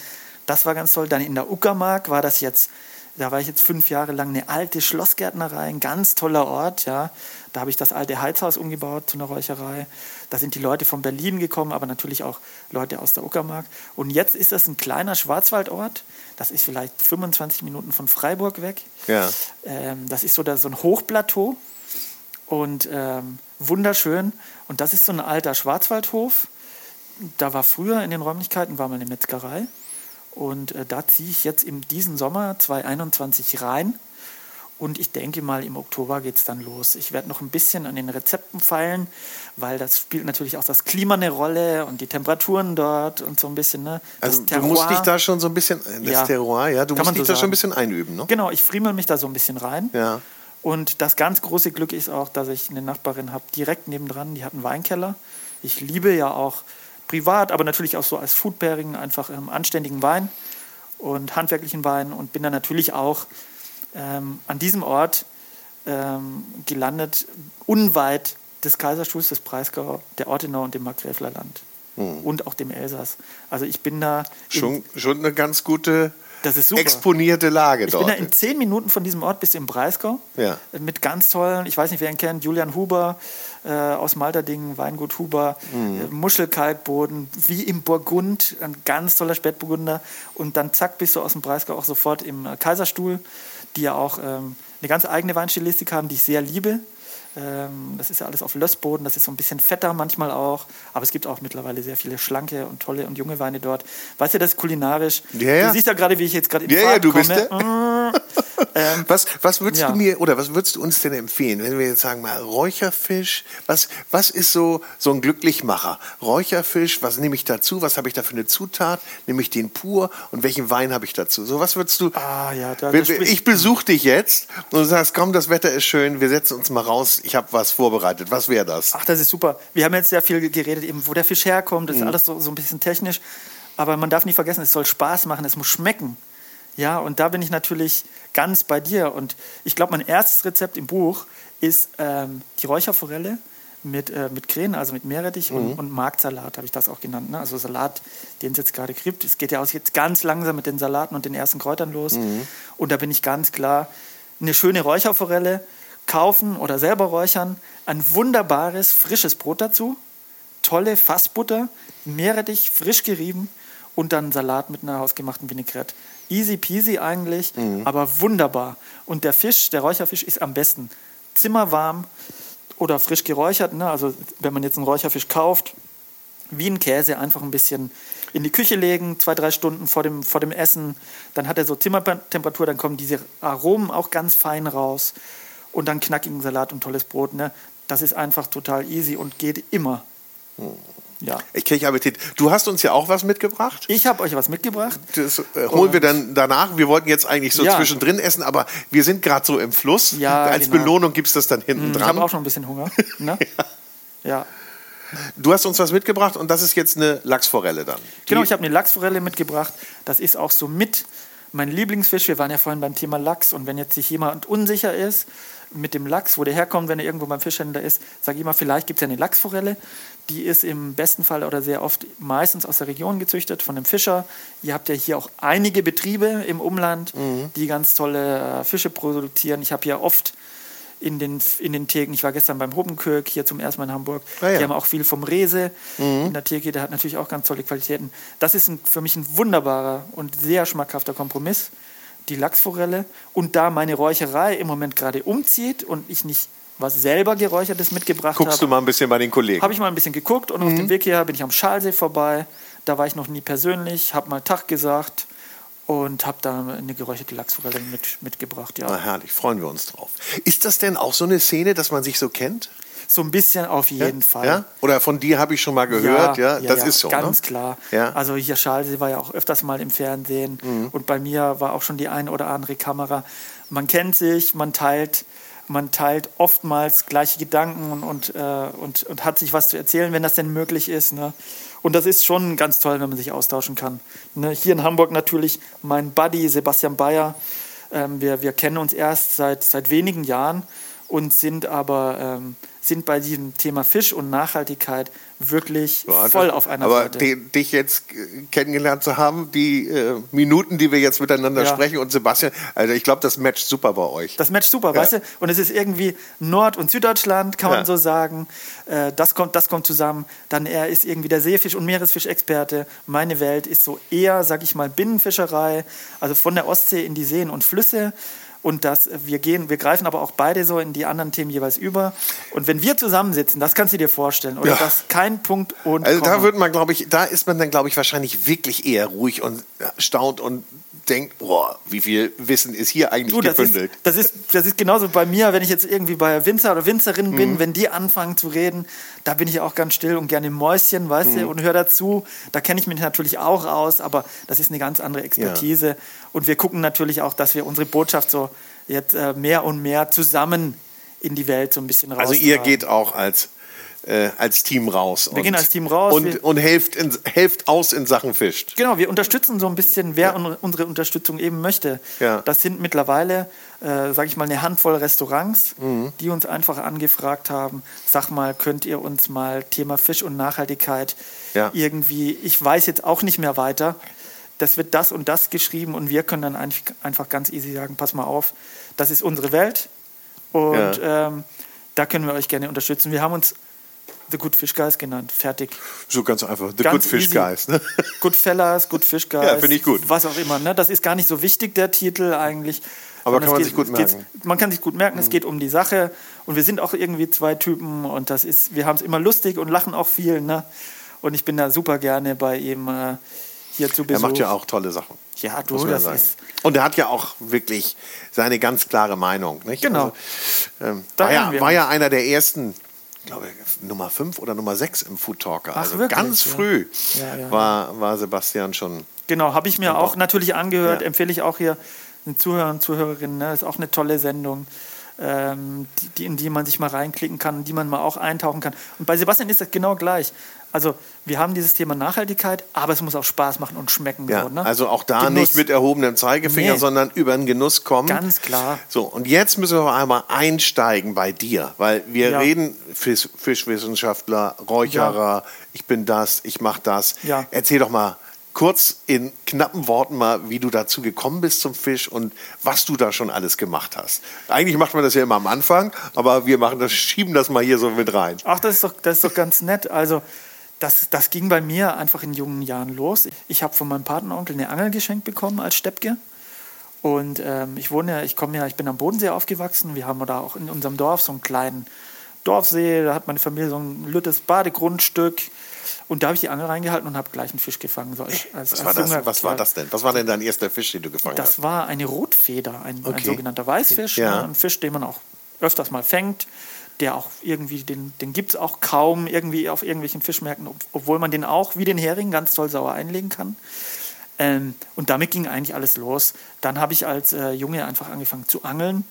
Das war ganz toll. Dann in der Uckermark war das jetzt, da war ich jetzt fünf Jahre lang eine alte Schlossgärtnerei, ein ganz toller Ort, ja. Da habe ich das alte Heizhaus umgebaut zu einer Räucherei. Da sind die Leute von Berlin gekommen, aber natürlich auch Leute aus der Uckermark. Und jetzt ist das ein kleiner Schwarzwaldort. Das ist vielleicht 25 Minuten von Freiburg weg. Ja. Ähm, das ist so, da, so ein Hochplateau und ähm, wunderschön. Und das ist so ein alter Schwarzwaldhof. Da war früher in den Räumlichkeiten war mal eine Metzgerei. Und äh, da ziehe ich jetzt in diesen Sommer 2021 rein. Und ich denke mal, im Oktober geht es dann los. Ich werde noch ein bisschen an den Rezepten feilen, weil das spielt natürlich auch das Klima eine Rolle und die Temperaturen dort und so ein bisschen. Ne? Das Also du musst Terroir. dich da schon so ein bisschen, äh, das Ja. Terroir, ja, du Kann musst dich so da schon ein bisschen einüben, ne? Genau, ich friemel mich da so ein bisschen rein. Ja. Und das ganz große Glück ist auch, dass ich eine Nachbarin habe, direkt nebendran, die hat einen Weinkeller. Ich liebe ja auch privat, aber natürlich auch so als Food-Pairing einfach ähm, anständigen Wein und handwerklichen Wein und bin dann natürlich auch ähm, an diesem Ort ähm, gelandet, unweit des Kaiserstuhls, des Breisgau, der Ortenau und dem Markgräflerland und auch dem Elsass. Also ich bin da, Schon, schon eine ganz gute das ist super. exponierte Lage Ich dort. bin da in zehn Minuten von diesem Ort bis im Breisgau. Ja. Mit ganz tollen, ich weiß nicht, wer ihn kennt, Julian Huber äh, aus Malterdingen, Weingut Huber, Mhm. äh, Muschelkalkboden, wie im Burgund, ein ganz toller Spätburgunder. Und dann zack, bist du aus dem Breisgau auch sofort im äh, Kaiserstuhl, die ja auch ähm, eine ganz eigene Weinstilistik haben, die ich sehr liebe. Ähm, das ist ja alles auf Lössboden, das ist so ein bisschen fetter manchmal auch, aber es gibt auch mittlerweile sehr viele schlanke und tolle und junge Weine dort. Weißt du, das ist kulinarisch. Ja, ja. Du siehst ja gerade, wie ich jetzt gerade in Ja, ja, Fahrt du bist komme. Ähm, was, was würdest ja. du mir oder was würdest du uns denn empfehlen, wenn wir jetzt sagen mal Räucherfisch? Was, was ist so, so ein Glücklichmacher? Räucherfisch, was nehme ich dazu? Was habe ich da für eine Zutat? Nehme ich den pur und welchen Wein habe ich dazu? So, was würdest du. Ah, ja, da, wenn, ich besuche dich jetzt und du sagst, komm, das Wetter ist schön, wir setzen uns mal raus, ich habe was vorbereitet. Was wäre das? Ach, das ist super. Wir haben jetzt sehr viel geredet, eben, wo der Fisch herkommt. Das ist mhm. alles so, so ein bisschen technisch. Aber man darf nicht vergessen, es soll Spaß machen, es muss schmecken. Ja, und da bin ich natürlich ganz bei dir. Und ich glaube, mein erstes Rezept im Buch ist ähm, die Räucherforelle mit, äh, mit Krähen, also mit Meerrettich mhm. und, und Marktsalat, habe ich das auch genannt. Ne? Also Salat, den es jetzt gerade gibt. Es geht ja auch jetzt ganz langsam mit den Salaten und den ersten Kräutern los. Mhm. Und da bin ich ganz klar, eine schöne Räucherforelle kaufen oder selber räuchern, ein wunderbares, frisches Brot dazu, tolle Fassbutter, Meerrettich, frisch gerieben und dann Salat mit einer hausgemachten Vinaigrette. Easy peasy eigentlich, mhm. aber wunderbar. Und der Fisch, der Räucherfisch ist am besten zimmerwarm oder frisch geräuchert. Ne? Also wenn man jetzt einen Räucherfisch kauft, wie ein Käse, einfach ein bisschen in die Küche legen, zwei, drei Stunden vor dem, vor dem Essen. Dann hat er so Zimmertemperatur, dann kommen diese Aromen auch ganz fein raus. Und dann knackigen Salat und tolles Brot. Ne? Das ist einfach total easy und geht immer. Mhm. Ja. Ich kriege Appetit. Du hast uns ja auch was mitgebracht. Ich habe euch was mitgebracht. Das äh, holen Und wir dann danach. Wir wollten jetzt eigentlich so ja. zwischendrin essen, aber wir sind gerade so im Fluss. Ja, Als genau. Belohnung gibt es das dann hinten hm, dran. Ich habe auch schon ein bisschen Hunger. <laughs> Ne? ja. ja. Du hast uns was mitgebracht und das ist jetzt eine Lachsforelle dann. Genau, ich habe eine Lachsforelle mitgebracht. Das ist auch so mit mein Lieblingsfisch. Wir waren ja vorhin beim Thema Lachs und wenn jetzt sich jemand unsicher ist, mit dem Lachs, wo der herkommt, wenn er irgendwo beim Fischhändler ist, sage ich immer, vielleicht gibt es ja eine Lachsforelle. Die ist im besten Fall oder sehr oft meistens aus der Region gezüchtet, von einem Fischer. Ihr habt ja hier auch einige Betriebe im Umland, mhm. die ganz tolle äh, Fische produzieren. Ich habe hier oft in den, in den Theken, ich war gestern beim Huppenkirk, hier zum ersten Mal in Hamburg, ah, ja. die haben auch viel vom Rese mhm. in der Theke, der hat natürlich auch ganz tolle Qualitäten. Das ist ein, für mich ein wunderbarer und sehr schmackhafter Kompromiss die Lachsforelle und da meine Räucherei im Moment gerade umzieht und ich nicht was selber geräuchertes mitgebracht habe. Guckst hab, du mal ein bisschen bei den Kollegen? Habe ich mal ein bisschen geguckt und mhm. auf dem Weg hierher bin ich am Schalsee vorbei. Da war ich noch nie persönlich, habe mal Tag gesagt und habe da eine geräucherte Lachsforelle mit, mitgebracht. Ja. Na herrlich, freuen wir uns drauf. Ist das denn auch so eine Szene, dass man sich so kennt? So ein bisschen auf jeden ja? Fall. Ja? Oder von dir habe ich schon mal gehört, ja, ja? das ist so. Ganz ne? klar. Ja. Also hier Schalsee war ja auch öfters mal im Fernsehen mhm. und bei mir war auch schon die eine oder andere Kamera. Man kennt sich, man teilt man teilt oftmals gleiche Gedanken und, und, äh, und, und hat sich was zu erzählen, wenn das denn möglich ist. Ne? Und das ist schon ganz toll, wenn man sich austauschen kann. Ne? Hier in Hamburg natürlich mein Buddy Sebastian Bayer. Ähm, wir, wir kennen uns erst seit, seit wenigen Jahren und sind aber ähm, sind bei diesem Thema Fisch und Nachhaltigkeit wirklich ja, voll auf einer aber Seite. Aber dich jetzt kennengelernt zu haben, die äh, Minuten, die wir jetzt miteinander ja. sprechen und Sebastian, also ich glaube, das matcht super bei euch. Das matcht super, ja. weißt du? Und es ist irgendwie Nord- und Süddeutschland, kann man so sagen. Äh, das, kommt, das kommt zusammen. Dann er ist irgendwie der Seefisch- und Meeresfischexperte. Meine Welt ist so eher, sag ich mal, Binnenfischerei, also von der Ostsee in die Seen und Flüsse und dass wir gehen, wir greifen aber auch beide so in die anderen Themen jeweils über. Und wenn wir zusammensitzen, das kannst du dir vorstellen, oder ja. das kein Punkt und also da wird man, glaube ich, da ist man dann, glaube ich, wahrscheinlich wirklich eher ruhig und staunt und denkt, boah, wie viel Wissen ist hier eigentlich du, das gebündelt. Ist, das, ist, das ist genauso bei mir, wenn ich jetzt irgendwie bei Winzer oder Winzerin bin, mhm. wenn die anfangen zu reden, da bin ich auch ganz still und gerne Mäuschen, weißt mhm. du, und höre dazu. Da kenne ich mich natürlich auch aus, aber das ist eine ganz andere Expertise. Ja. Und wir gucken natürlich auch, dass wir unsere Botschaft so jetzt äh, mehr und mehr zusammen in die Welt so ein bisschen raus. Also ihr geht auch als äh, als Team raus. Wir und, gehen als Team raus. Und, und helft, in, helft aus in Sachen Fisch. Genau, wir unterstützen so ein bisschen, wer ja. unsere Unterstützung eben möchte. Ja. Das sind mittlerweile, äh, sage ich mal, eine Handvoll Restaurants, mhm. die uns einfach angefragt haben, sag mal, könnt ihr uns mal Thema Fisch und Nachhaltigkeit ja. irgendwie, ich weiß jetzt auch nicht mehr weiter, das wird das und das geschrieben und wir können dann einfach ganz easy sagen, pass mal auf, das ist unsere Welt und ähm, da können wir euch gerne unterstützen. Wir haben uns The Good Fish Guys genannt. Fertig. So ganz einfach. The ganz Good Fish easy. Guys. Ne? <laughs> Good Fellas, Good Fish Guys. Ja, finde ich gut. Was auch immer. Ne? Das ist gar nicht so wichtig, der Titel eigentlich. Aber kann man geht, sich gut merken. Man kann sich gut merken, mhm. es geht um die Sache. Und wir sind auch irgendwie zwei Typen und das ist, wir haben es immer lustig und lachen auch viel. Ne? Und ich bin da super gerne bei ihm. Äh, hier zu Er Besuch. macht ja auch tolle Sachen. Ja, du, das sagen. ist. Und er hat ja auch wirklich seine ganz klare Meinung. Nicht? Genau. Also, ähm, Da war, ja, war ja einer der ersten, glaube Nummer 5 oder Nummer 6 im Food Talker. Ach, also wirklich? ganz früh Ja, ja, war, war Sebastian schon. Genau, habe ich mir auch natürlich angehört, empfehle ich auch hier den Zuhörern und Zuhörerinnen. Ne? Ist auch eine tolle Sendung, ähm, die, die, in die man sich mal reinklicken kann, in die man mal auch eintauchen kann. Und bei Sebastian ist das genau gleich. Also wir haben dieses Thema Nachhaltigkeit, aber es muss auch Spaß machen und schmecken. Ja, so, ne? also auch da Genuss. nicht mit erhobenem Zeigefinger, Nee. sondern über den Genuss kommen. Ganz klar. So, und jetzt müssen wir einmal einsteigen bei dir, weil wir Ja. reden Fisch, Fischwissenschaftler, Räucherer, ich bin das, ich mach das. Ja. Erzähl doch mal kurz in knappen Worten mal, wie du dazu gekommen bist zum Fisch und was du da schon alles gemacht hast. Eigentlich macht man das ja immer am Anfang, aber wir machen das, schieben das mal hier so mit rein. Ach, das ist doch, das ist doch ganz nett. Also, das, das ging bei mir einfach in jungen Jahren los. Ich habe von meinem Patenonkel eine Angel geschenkt bekommen als Steppke. Und ähm, ich wohne ja, ich komme ja, ich bin am Bodensee aufgewachsen. Wir haben da auch in unserem Dorf so einen kleinen Dorfsee. Da hat meine Familie so ein lüttes Badegrundstück. Und da habe ich die Angel reingehalten und habe gleich einen Fisch gefangen. So als, als, Was als war, das, was war das denn? Was war denn dein erster Fisch, den du gefangen hast? Das war eine Rotfeder, ein, ein Okay. sogenannter Weißfisch. Ja. Ne? Ein Fisch, den man auch öfters mal fängt. Der auch irgendwie, den, den gibt es auch kaum irgendwie auf irgendwelchen Fischmärkten, ob, obwohl man den auch wie den Hering ganz toll sauer einlegen kann. Ähm, und damit ging eigentlich alles los. Dann habe ich als äh, Junge einfach angefangen zu angeln.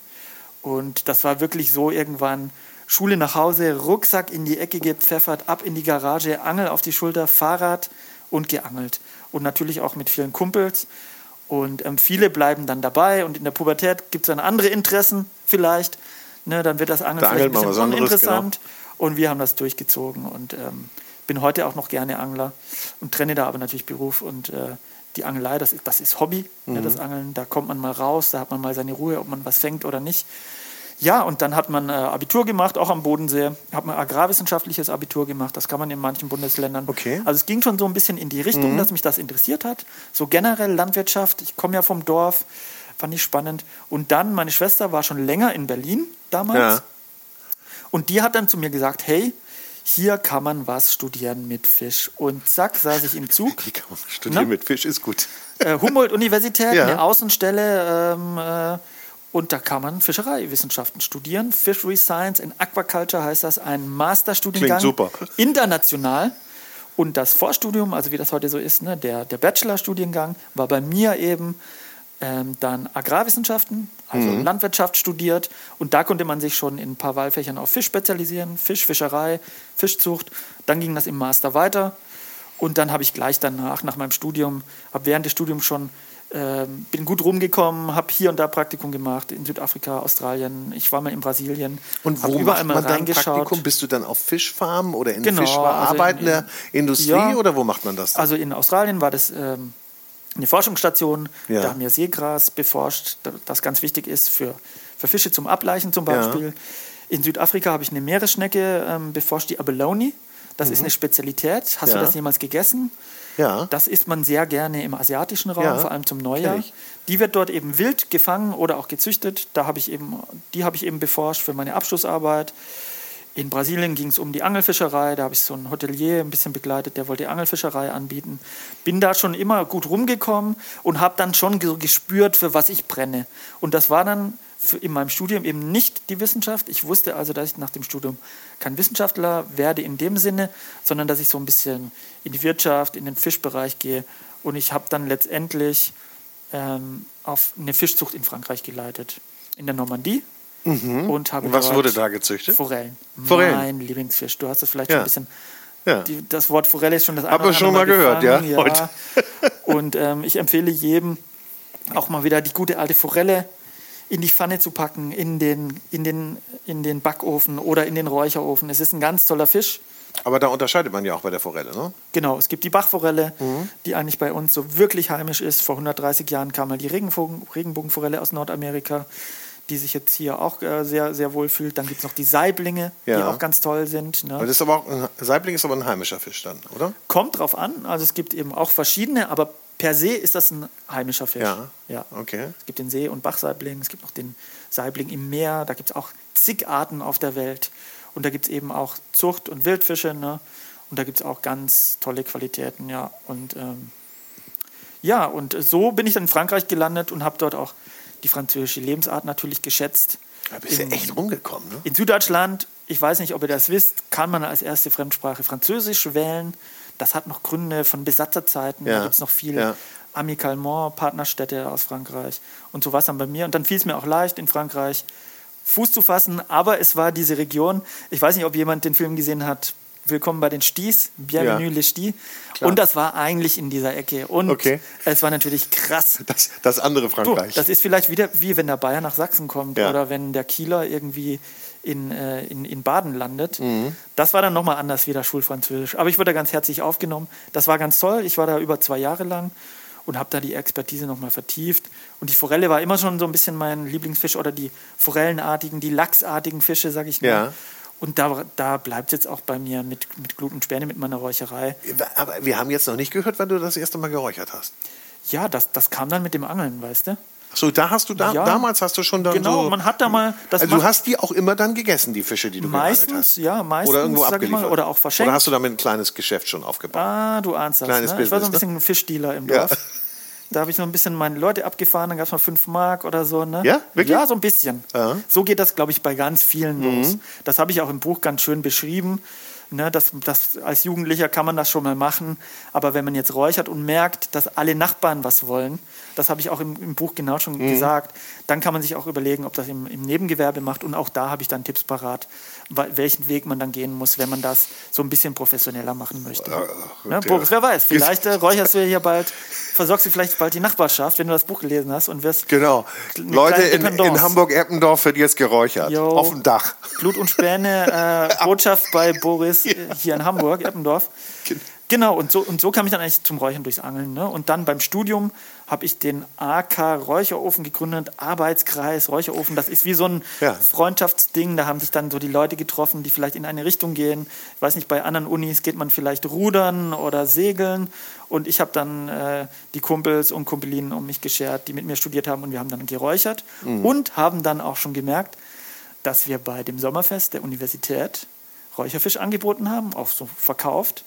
Und das war wirklich so irgendwann Schule nach Hause, Rucksack in die Ecke gepfeffert, ab in die Garage, Angel auf die Schulter, Fahrrad und geangelt. Und natürlich auch mit vielen Kumpels. Und ähm, viele bleiben dann dabei und in der Pubertät gibt es dann andere Interessen vielleicht. Ne, dann wird das Angeln Da vielleicht ein bisschen anderes, genau. uninteressant. Und wir haben das durchgezogen und ähm, bin heute auch noch gerne Angler und trenne da aber natürlich Beruf und äh, die Angelei, das ist, das ist Hobby, ne, Mhm. das Angeln. Da kommt man mal raus, da hat man mal seine Ruhe, ob man was fängt oder nicht. Ja, und dann hat man äh, Abitur gemacht, auch am Bodensee. Hat man agrarwissenschaftliches Abitur gemacht. Das kann man in manchen Bundesländern. Okay. Also es ging schon so ein bisschen in die Mhm. Richtung, dass mich das interessiert hat. So generell Landwirtschaft. Ich komme ja vom Dorf, fand ich spannend. Und dann, meine Schwester war schon länger in Berlin damals. Ja. Und die hat dann zu mir gesagt, hey, hier kann man was studieren mit Fisch. Und zack, saß ich im Zug. Wie kann man studieren Na? mit Fisch? Ist gut. äh, Humboldt-Universität, Ja. eine Außenstelle. Ähm, äh, und da kann man Fischereiwissenschaften studieren. Fishery Science and Aquaculture heißt das, ein Masterstudiengang. Klingt super. International. Und das Vorstudium, also wie das heute so ist, ne, der, der Bachelorstudiengang, war bei mir eben ähm, dann Agrarwissenschaften, also Mhm. Landwirtschaft studiert. Und da konnte man sich schon in ein paar Wahlfächern auf Fisch spezialisieren, Fisch, Fischerei, Fischzucht. Dann ging das im Master weiter. Und dann habe ich gleich danach, nach meinem Studium, habe während des Studiums schon, ähm, bin gut rumgekommen, habe hier und da Praktikum gemacht, in Südafrika, Australien, ich war mal in Brasilien, Und wo überall macht mal man dann reingeschaut. Praktikum? Bist du dann auf Fischfarmen oder in Genau, fischverarbeitender also in- Industrie ja. oder wo macht man das? dann? Also in Australien war das ähm, eine Forschungsstation, Ja. da haben wir Seegras beforscht, da- das ganz wichtig ist für, für Fische zum Ableichen zum Ja. Beispiel. In Südafrika habe ich eine Meeresschnecke ähm, beforscht, die Abalone. Das ist eine Spezialität. Hast Mhm. Ja. du das jemals gegessen? ja. Das isst man sehr gerne im asiatischen Raum, Ja, vor allem zum Neujahr. Die wird dort eben wild gefangen oder auch gezüchtet. Da habe ich eben, die habe ich eben beforscht für meine Abschlussarbeit. In Brasilien ging es um die Angelfischerei. Da habe ich so einen Hotelier ein bisschen begleitet, der wollte Angelfischerei anbieten. Bin da schon immer gut rumgekommen und habe dann schon so gespürt, für was ich brenne. Und das war dann in meinem Studium eben nicht die Wissenschaft. Ich wusste also, dass ich nach dem Studium kein Wissenschaftler werde in dem Sinne, sondern dass ich so ein bisschen in die Wirtschaft, in den Fischbereich gehe. Und ich habe dann letztendlich ähm, auf eine Fischzucht in Frankreich geleitet, in der Normandie. Und habe was wurde da gezüchtet? Forellen. Forellen. Mein Lieblingsfisch. Du hast es vielleicht Ja. schon ein bisschen. Ja. Die, das Wort Forelle ist schon das Hab eine ich schon mal gehört, ja, gefangen, heute. <laughs> Und ähm, ich empfehle jedem, auch mal wieder die gute alte Forelle in die Pfanne zu packen, in den, in den, in den Backofen oder in den Räucherofen. Es ist ein ganz toller Fisch. Aber da unterscheidet man ja auch bei der Forelle, ne? Genau, es gibt die Bachforelle, Mhm. die eigentlich bei uns so wirklich heimisch ist. Vor 130 Jahren kam mal die Regenbogen, Regenbogenforelle aus Nordamerika, die sich jetzt hier auch äh, sehr, sehr wohl fühlt. Dann gibt es noch die Saiblinge, die Ja. auch ganz toll sind. Ne? Das ist aber auch ein, Saibling ist aber ein heimischer Fisch dann, oder? Kommt drauf an, also es gibt eben auch verschiedene, aber per se ist das ein heimischer Fisch. Ja. ja. Okay. Es gibt den See- und Bachsaibling, es gibt noch den Saibling im Meer, da gibt es auch zig Arten auf der Welt. Und da gibt es eben auch Zucht- und Wildfische. Ne? Und da gibt es auch ganz tolle Qualitäten, ja. Und ähm, ja, und so bin ich dann in Frankreich gelandet und habe dort auch die französische Lebensart natürlich geschätzt. Da bist In- echt rumgekommen, ne? In Süddeutschland, ich weiß nicht, ob ihr das wisst, kann man als erste Fremdsprache Französisch wählen. Das hat noch Gründe von Besatzerzeiten. Ja, Da gibt es noch viel ja. Amicalement, Partnerstädte aus Frankreich. Und so war es dann bei mir. Und dann fiel es mir auch leicht, in Frankreich Fuß zu fassen. Aber es war diese Region, ich weiß nicht, ob jemand den Film gesehen hat, Willkommen bei den Sties, Bienvenue Ja. les Sties. Klar. Und das war eigentlich in dieser Ecke. Und Okay. es war natürlich krass. Das, das andere Du, Frankreich. das ist vielleicht wieder wie wenn der Bayer nach Sachsen kommt Ja. oder wenn der Kieler irgendwie in, äh, in, in Baden landet. Mhm. Das war dann nochmal anders wie das Schulfranzösisch. Aber ich wurde da ganz herzlich aufgenommen. Das war ganz toll. Ich war da über zwei Jahre lang und habe da die Expertise nochmal vertieft. Und die Forelle war immer schon so ein bisschen mein Lieblingsfisch oder die forellenartigen, die lachsartigen Fische, sag ich mal. Ja. Und da, da bleibt es jetzt auch bei mir mit, mit Glut und Späne, mit meiner Räucherei. Aber wir haben jetzt noch nicht gehört, wann du das erste Mal geräuchert hast. Ja, das, das kam dann mit dem Angeln, weißt du? Ach so, da hast du da, Ja. damals hast du schon dann Genau, so. man hat da mal. Das also du hast die auch immer dann gegessen, die Fische, die du Meistens, hast. ja, meistens, Oder irgendwo abgeliefert. mal, oder auch verschenkt. Oder hast du damit ein kleines Geschäft schon aufgebaut? Ah, du ahnst das. Kleines Ne? Ich war so ein Business, bisschen ein Fischdealer im Ja. Da habe ich so ein bisschen meine Leute abgefahren, dann gab es mal 5 Mark oder so. Ne? Ja? Wirklich? Ja, so ein bisschen. Mhm. So geht das, glaube ich, bei ganz vielen los. Das habe ich auch im Buch ganz schön beschrieben. Ne, das, das, als Jugendlicher kann man das schon mal machen, aber wenn man jetzt räuchert und merkt, dass alle Nachbarn was wollen, das habe ich auch im, im Buch genau schon Mhm. gesagt, dann kann man sich auch überlegen, ob das im, im Nebengewerbe macht und auch da habe ich dann Tipps parat, welchen Weg man dann gehen muss, wenn man das so ein bisschen professioneller machen möchte. ne, okay. Boris, wer weiß, vielleicht äh, räucherst du ja hier bald, versorgst du vielleicht bald die Nachbarschaft, wenn du das Buch gelesen hast und wirst Genau. Leute in, in Hamburg-Eppendorf wird jetzt geräuchert. Jo. Auf dem Dach. Blut und Späne, äh, <laughs> Botschaft bei Boris äh, hier in Hamburg, Eppendorf. Genau, und so, und so kam ich dann eigentlich zum Räuchern durchs Angeln. Ne? Und dann beim Studium habe ich den AK Räucherofen gegründet, Arbeitskreis Räucherofen. Das ist wie so ein Ja. Freundschaftsding. Da haben sich dann so die Leute getroffen, die vielleicht in eine Richtung gehen. Ich weiß nicht, bei anderen Unis geht man vielleicht rudern oder segeln. Und ich habe dann äh, die Kumpels und Kumpelinen um mich geschert, die mit mir studiert haben. Und wir haben dann geräuchert und haben dann auch schon gemerkt, dass wir bei dem Sommerfest der Universität Räucherfisch angeboten haben, auch so verkauft.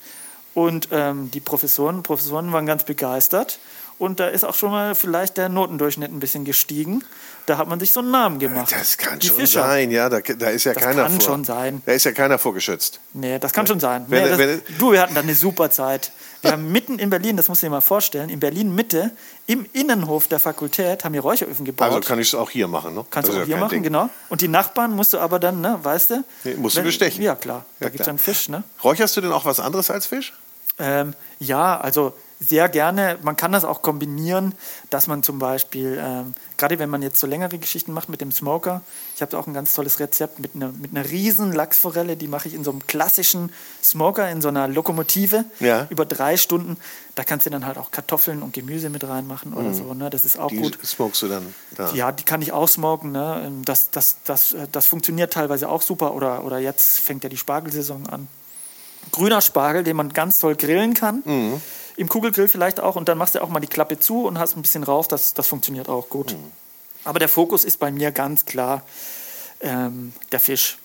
Und ähm, die Professoren und Professoren waren ganz begeistert. Und da ist auch schon mal vielleicht der Notendurchschnitt ein bisschen gestiegen. Da hat man sich so einen Namen gemacht. Das kann die schon Fischer. sein, ja. Da, da ist ja Das keiner kann vor. schon sein. Da ist ja keiner vorgeschützt. Nee, das kann schon sein. Wenn- nee, das, wenn- du, wir hatten da eine super Zeit. Wir haben mitten in Berlin, das musst du dir mal vorstellen, in Berlin Mitte, im Innenhof der Fakultät, haben wir Räucheröfen gebaut. Also kann ich es auch hier machen, ne? Kannst du auch ja hier machen, Ding. genau. Und die Nachbarn musst du aber dann, ne, weißt du? Nee, musst du Wenn- bestechen. Ja, klar. Da Ja, gibt es dann Fisch, ne? Räucherst du denn auch was anderes als Fisch? Ähm, ja, also sehr gerne. Man kann das auch kombinieren, dass man zum Beispiel, ähm, gerade wenn man jetzt so längere Geschichten macht mit dem Smoker, ich habe da auch ein ganz tolles Rezept mit einer, mit einer riesen Lachsforelle, die mache ich in so einem klassischen Smoker, in so einer Lokomotive, Ja. über drei Stunden. Da kannst du dann halt auch Kartoffeln und Gemüse mit reinmachen oder so. Ne? Das ist auch Die gut. smokest du dann da. Ja, die kann ich auch smoken. Ne? Ähm, Das, das, das, äh, das funktioniert teilweise auch super. Oder, oder jetzt fängt ja die Spargelsaison an. Grüner Spargel, den man ganz toll grillen kann. Mhm. Im Kugelgrill vielleicht auch. Und dann machst du auch mal die Klappe zu und hast ein bisschen rauf. Das, das funktioniert auch gut. Mhm. Aber der Fokus ist bei mir ganz klar ähm, der Fisch.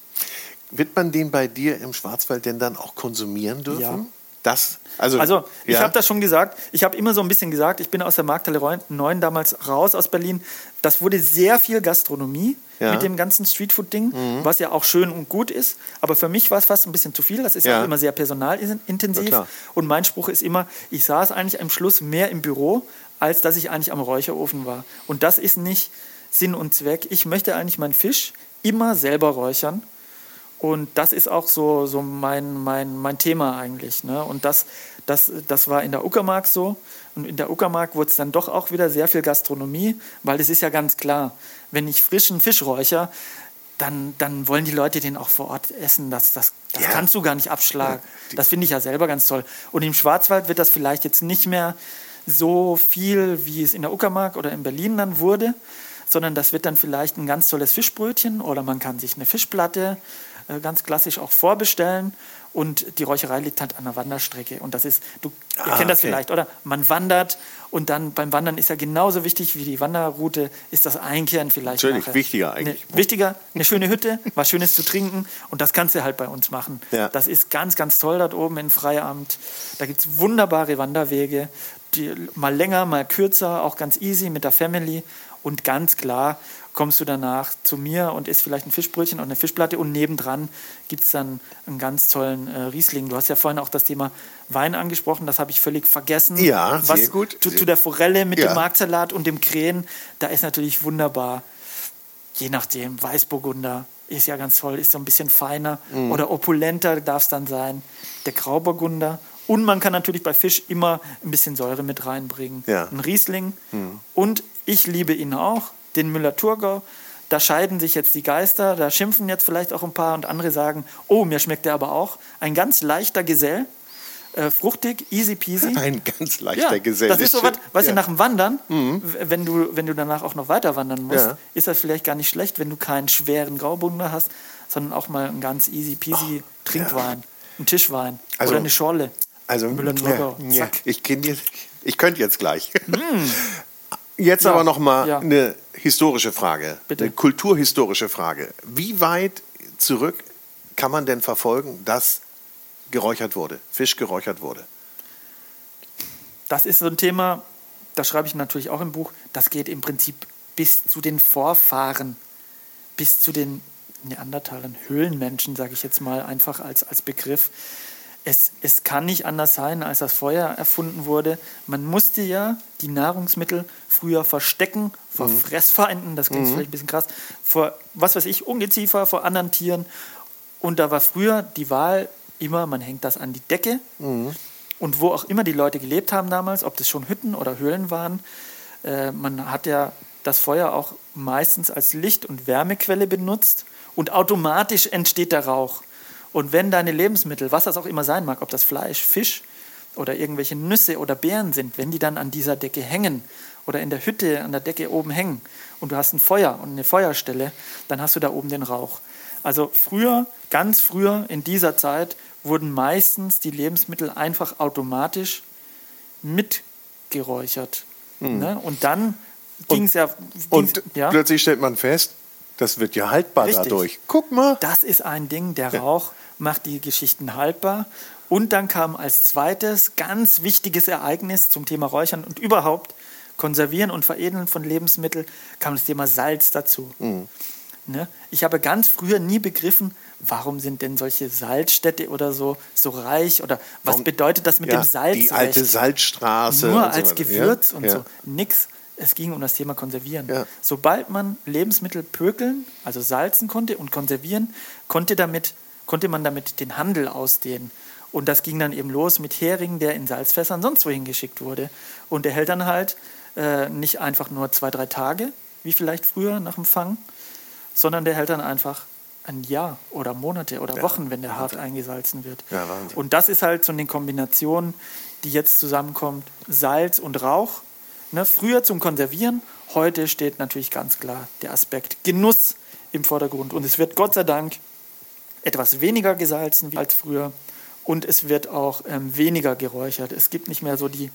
Wird man den bei dir im Schwarzwald denn dann auch konsumieren dürfen? Ja. Das, also, Also, ich ja? habe das schon gesagt. Ich habe immer so ein bisschen gesagt, ich bin aus der Markthalle 9 damals raus aus Berlin. Das wurde sehr viel Gastronomie Ja. Mhm. mit dem ganzen Streetfood-Ding, was ja auch schön und gut ist. Aber für mich war es fast ein bisschen zu viel. Das ist Ja. auch immer sehr personalintensiv. Ja, und mein Spruch ist immer, ich saß eigentlich am Schluss mehr im Büro, als dass ich eigentlich am Räucherofen war. Und das ist nicht Sinn und Zweck. Ich möchte eigentlich meinen Fisch immer selber räuchern. Und das ist auch so, so mein, mein, mein Thema eigentlich. Ne? Und das, das, das war in der Uckermark so. Und in der Uckermark wurde es dann doch auch wieder sehr viel Gastronomie, weil es ist ja ganz klar, wenn ich frischen Fisch räucher, dann, dann wollen die Leute den auch vor Ort essen. Das, das, das Ja. kannst du gar nicht abschlagen. Das finde ich ja selber ganz toll. Und im Schwarzwald wird das vielleicht jetzt nicht mehr so viel, wie es in der Uckermark oder in Berlin dann wurde, sondern das wird dann vielleicht ein ganz tolles Fischbrötchen oder man kann sich eine Fischplatte ganz klassisch auch vorbestellen. Und die Räucherei liegt halt an der Wanderstrecke. Und das ist, du ihr Ah, kennt das okay. vielleicht, oder? Man wandert und dann beim Wandern ist ja genauso wichtig wie die Wanderroute, ist das Einkehren vielleicht. Natürlich, nachher. wichtiger eigentlich. Ne, wichtiger, eine schöne Hütte, was Schönes zu trinken. Und das kannst du halt bei uns machen. Ja. Das ist ganz, ganz toll dort oben in Freiamt. Da gibt es wunderbare Wanderwege. die, mal länger, mal kürzer, auch ganz easy mit der Family. Und ganz klar kommst du danach zu mir und isst vielleicht ein Fischbrötchen und eine Fischplatte und nebendran gibt es dann einen ganz tollen äh, Riesling. Du hast ja vorhin auch das Thema Wein angesprochen, das habe ich völlig vergessen. Ja, sehr Was gut. Zu, zu der Forelle mit Ja. dem Marksalat und dem Krähen, da ist natürlich wunderbar. Je nachdem, Weißburgunder ist ja ganz toll, ist so ein bisschen feiner Mhm. oder opulenter darf es dann sein. Der Grauburgunder. Und man kann natürlich bei Fisch immer ein bisschen Säure mit reinbringen. Ja. Ein Riesling. Und ich liebe ihn auch, den Müller-Thurgau. Da scheiden sich jetzt die Geister, da schimpfen jetzt vielleicht auch ein paar und andere sagen, oh, mir schmeckt der aber auch. Ein ganz leichter Gesell, äh, fruchtig, easy peasy. <laughs> Ein ganz leichter Ja, Gesell. das ist so was, weißt ja. du, nach dem Wandern, w- wenn du, wenn du danach auch noch weiter wandern musst, Ja. ist das vielleicht gar nicht schlecht, wenn du keinen schweren Graubunder hast, sondern auch mal einen ganz easy peasy Trinkwein, einen Tischwein Also- oder eine Schorle. Also, ich, jetzt, ich könnte jetzt gleich. Jetzt Ja, aber noch mal eine historische Frage, Bitte. eine kulturhistorische Frage. Wie weit zurück kann man denn verfolgen, dass geräuchert wurde, Fisch geräuchert wurde? Das ist so ein Thema, das schreibe ich natürlich auch im Buch, das geht im Prinzip bis zu den Vorfahren, bis zu den Neandertalern, Höhlenmenschen, sage ich jetzt mal einfach als, als Begriff. Es, es kann nicht anders sein, als das Feuer erfunden wurde. Man musste ja die Nahrungsmittel früher verstecken vor Fressfeinden, das klingt vielleicht ein bisschen krass, vor, was weiß ich, Ungeziefer, vor anderen Tieren. Und da war früher die Wahl immer, man hängt das an die Decke. Und wo auch immer die Leute gelebt haben damals, ob das schon Hütten oder Höhlen waren, äh, man hat ja das Feuer auch meistens als Licht- und Wärmequelle benutzt und automatisch entsteht der Rauch. Und wenn deine Lebensmittel, was das auch immer sein mag, ob das Fleisch, Fisch oder irgendwelche Nüsse oder Beeren sind, wenn die dann an dieser Decke hängen oder in der Hütte an der Decke oben hängen und du hast ein Feuer und eine Feuerstelle, dann hast du da oben den Rauch. Also früher, ganz früher in dieser Zeit wurden meistens die Lebensmittel einfach automatisch mitgeräuchert. Ne? Und dann ging es ja, ging's, Und ja plötzlich stellt man fest, das wird ja haltbar Richtig. dadurch. Guck mal. das ist ein Ding, der Rauch macht die Geschichten haltbar. Und dann kam als zweites ganz wichtiges Ereignis zum Thema Räuchern und überhaupt Konservieren und Veredeln von Lebensmitteln, kam das Thema Salz dazu. Mhm. Ne? Ich habe ganz früher nie begriffen, warum sind denn solche Salzstädte oder so so reich oder was Warum- bedeutet das mit Ja, dem Salz? die alte Salzstraße. Nur so als weiter. Gewürz ja? und ja. so. Nix. Es ging um das Thema Konservieren. Ja. Sobald man Lebensmittel pökeln, also salzen konnte und konservieren, konnte, damit, konnte man damit den Handel ausdehnen. Und das ging dann eben los mit Hering, der in Salzfässern sonst wohin geschickt wurde. Und der hält dann halt äh, nicht einfach nur zwei, drei Tage, wie vielleicht früher nach dem Fang, sondern der hält dann einfach ein Jahr oder Monate oder Wochen, wenn der hart eingesalzen wird. Ja, Wahnsinn. Und das ist halt so eine Kombination, die jetzt zusammenkommt, Salz und Rauch. Ne, früher zum Konservieren, heute steht natürlich ganz klar der Aspekt Genuss im Vordergrund. Und es wird Gott sei Dank etwas weniger gesalzen als früher und es wird auch ähm, weniger geräuchert. Es gibt nicht mehr so die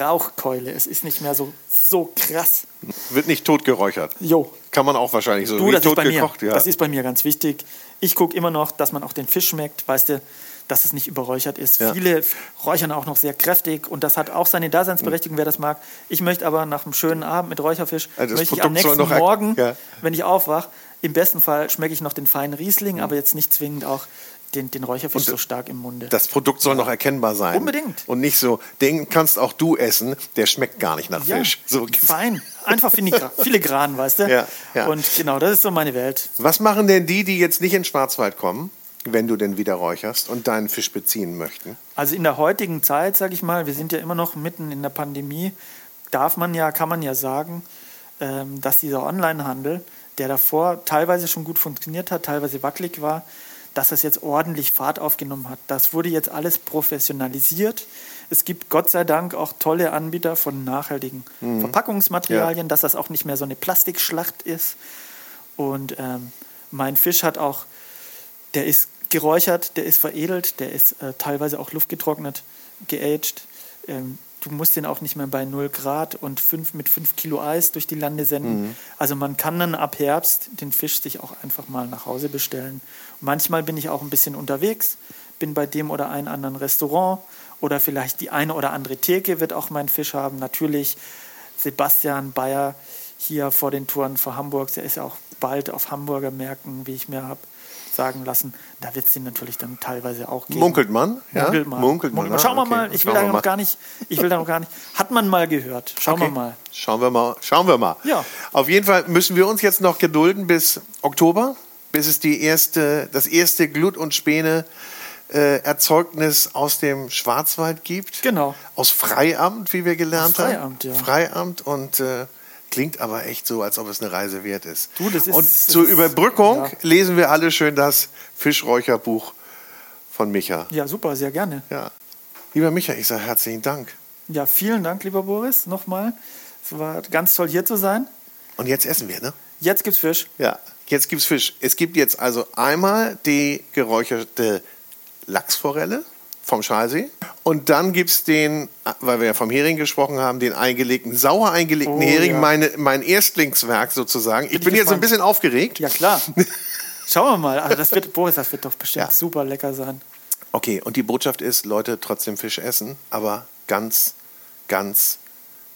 Rauchkeule. Es ist nicht mehr so, so krass. Wird nicht tot geräuchert. Jo, Kann man auch wahrscheinlich so Du, wie das ist tot bei mir. gekocht. Ja. Das ist bei mir ganz wichtig. Ich gucke immer noch, dass man auch den Fisch schmeckt, weißt du, dass es nicht überräuchert ist. Ja. Viele räuchern auch noch sehr kräftig und das hat auch seine Daseinsberechtigung, wer das mag. Ich möchte aber nach einem schönen Abend mit Räucherfisch, Ja, das möchte ich am Produkt nächsten Morgen, ja. wenn ich aufwache, im besten Fall schmecke ich noch den feinen Riesling, aber jetzt nicht zwingend auch den, den Räucherfisch so stark im Munde. das Produkt soll noch erkennbar sein. Unbedingt. Und nicht so, den kannst auch du essen, der schmeckt gar nicht nach ja, Fisch. So, fein. Einfach filigra- filigran, <laughs> weißt du? Ja, ja. Und genau, das ist so meine Welt. was machen denn die, die jetzt nicht in Schwarzwald kommen, wenn du denn wieder räucherst und deinen Fisch beziehen möchten? Also in der heutigen Zeit, sage ich mal, wir sind ja immer noch mitten in der Pandemie, darf man ja, kann man ja sagen, ähm, dass dieser Onlinehandel, der davor teilweise schon gut funktioniert hat, teilweise wackelig war, dass das jetzt ordentlich Fahrt aufgenommen hat. Das wurde jetzt alles professionalisiert. Es gibt Gott sei Dank auch tolle Anbieter von nachhaltigen Verpackungsmaterialien, dass das auch nicht mehr so eine Plastikschlacht ist. Und ähm, mein Fisch hat auch der ist geräuchert, der ist veredelt, der ist äh, teilweise auch luftgetrocknet, geaged. Ähm, du musst den auch nicht mehr bei 0 Grad und fünf, mit 5 Kilo Eis durch die Lande senden. Also man kann dann ab Herbst den Fisch sich auch einfach mal nach Hause bestellen. Manchmal bin ich auch ein bisschen unterwegs, bin bei dem oder einem anderen Restaurant oder vielleicht die eine oder andere Theke wird auch meinen Fisch haben. Natürlich Sebastian Bayer hier vor den Touren vor Hamburg, der ist ja auch bald auf Hamburger Märkten, wie ich mir habe sagen lassen. Da wird es den natürlich dann teilweise auch geben. Munkelt man? Ja? Munkelt man. Munkelt man. Munkelt man. Schauen wir okay. mal. Ich will da noch gar nicht. Ich will da noch gar nicht. Hat man mal gehört. Schauen Okay. wir mal. Schauen wir mal. Schauen wir mal. Ja. Auf jeden Fall müssen wir uns jetzt noch gedulden bis Oktober, bis es die erste, das erste Glut- und Späne äh, Erzeugnis aus dem Schwarzwald gibt. Genau. Aus Freiamt, wie wir gelernt Aus haben. Freiamt, ja. Freiamt und äh, klingt aber echt so, als ob es eine Reise wert ist. Du, ist- und zur ist- Überbrückung ja. lesen wir alle schön das Fischräucherbuch von Micha. Ja, super, sehr gerne. Ja. Lieber Micha, ich sage herzlichen Dank. Ja, vielen Dank, lieber Boris, nochmal. Es war ganz toll, hier zu sein. Und jetzt essen wir, ne? Jetzt gibt's Fisch. Ja, jetzt gibt's Fisch. Es gibt jetzt also einmal die geräucherte Lachsforelle vom Schalsee und dann gibt's den, weil wir ja vom Hering gesprochen haben, den eingelegten, sauer eingelegten Oh, Hering, ja. meine, mein Erstlingswerk sozusagen. Ich ich bin jetzt so ein gespannt. bisschen aufgeregt. Ja, klar. <laughs> Schauen wir mal. Also das wird, Boris, das wird doch bestimmt Ja. super lecker sein. Okay, und die Botschaft ist, Leute, trotzdem Fisch essen, aber ganz, ganz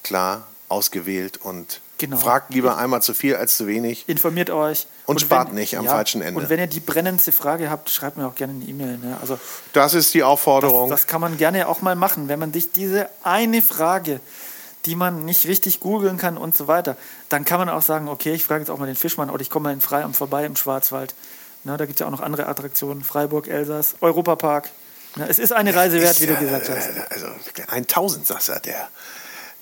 klar ausgewählt und Genau. fragt lieber einmal zu viel als zu wenig. Informiert euch. Und spart nicht am falschen Ende. Und wenn ihr die brennendste Frage habt, schreibt mir auch gerne eine E-Mail. Ne? Also Das ist die Aufforderung. das kann man gerne auch mal machen, wenn man sich diese eine Frage, die man nicht richtig googeln kann und so weiter, dann kann man auch sagen, okay, ich frage jetzt auch mal den Fischmann oder ich komme mal in Freiamt vorbei im Schwarzwald. Na, da gibt es ja auch noch andere Attraktionen, Freiburg, Elsass, Europapark. Na, es ist eine Reise wert, wie du gesagt hast. Äh, Also ein Tausendsasser, der,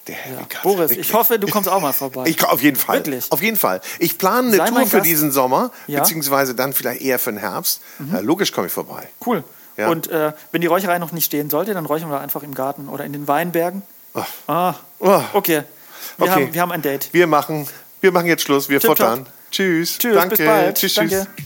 der Heavy Cut. Boris, Wirklich. ich hoffe, du kommst auch mal vorbei. Ich auf jeden Fall. Wirklich? Auf jeden Fall. Ich plane eine Sei Tour für diesen Sommer, Ja. Mhm. beziehungsweise dann vielleicht eher für den Herbst. Äh, logisch komme ich vorbei. Cool. Ja. Und äh, wenn die Räucherei noch nicht stehen sollte, dann räuchern wir einfach im Garten oder in den Weinbergen. Ah, Oh. okay. Wir, Okay. Haben, wir haben ein Date. Wir machen, wir machen jetzt Schluss. Wir Tipptopp. futtern. Tschüss. Tschüss, Danke. bis bald. Tschüss, Danke. tschüss.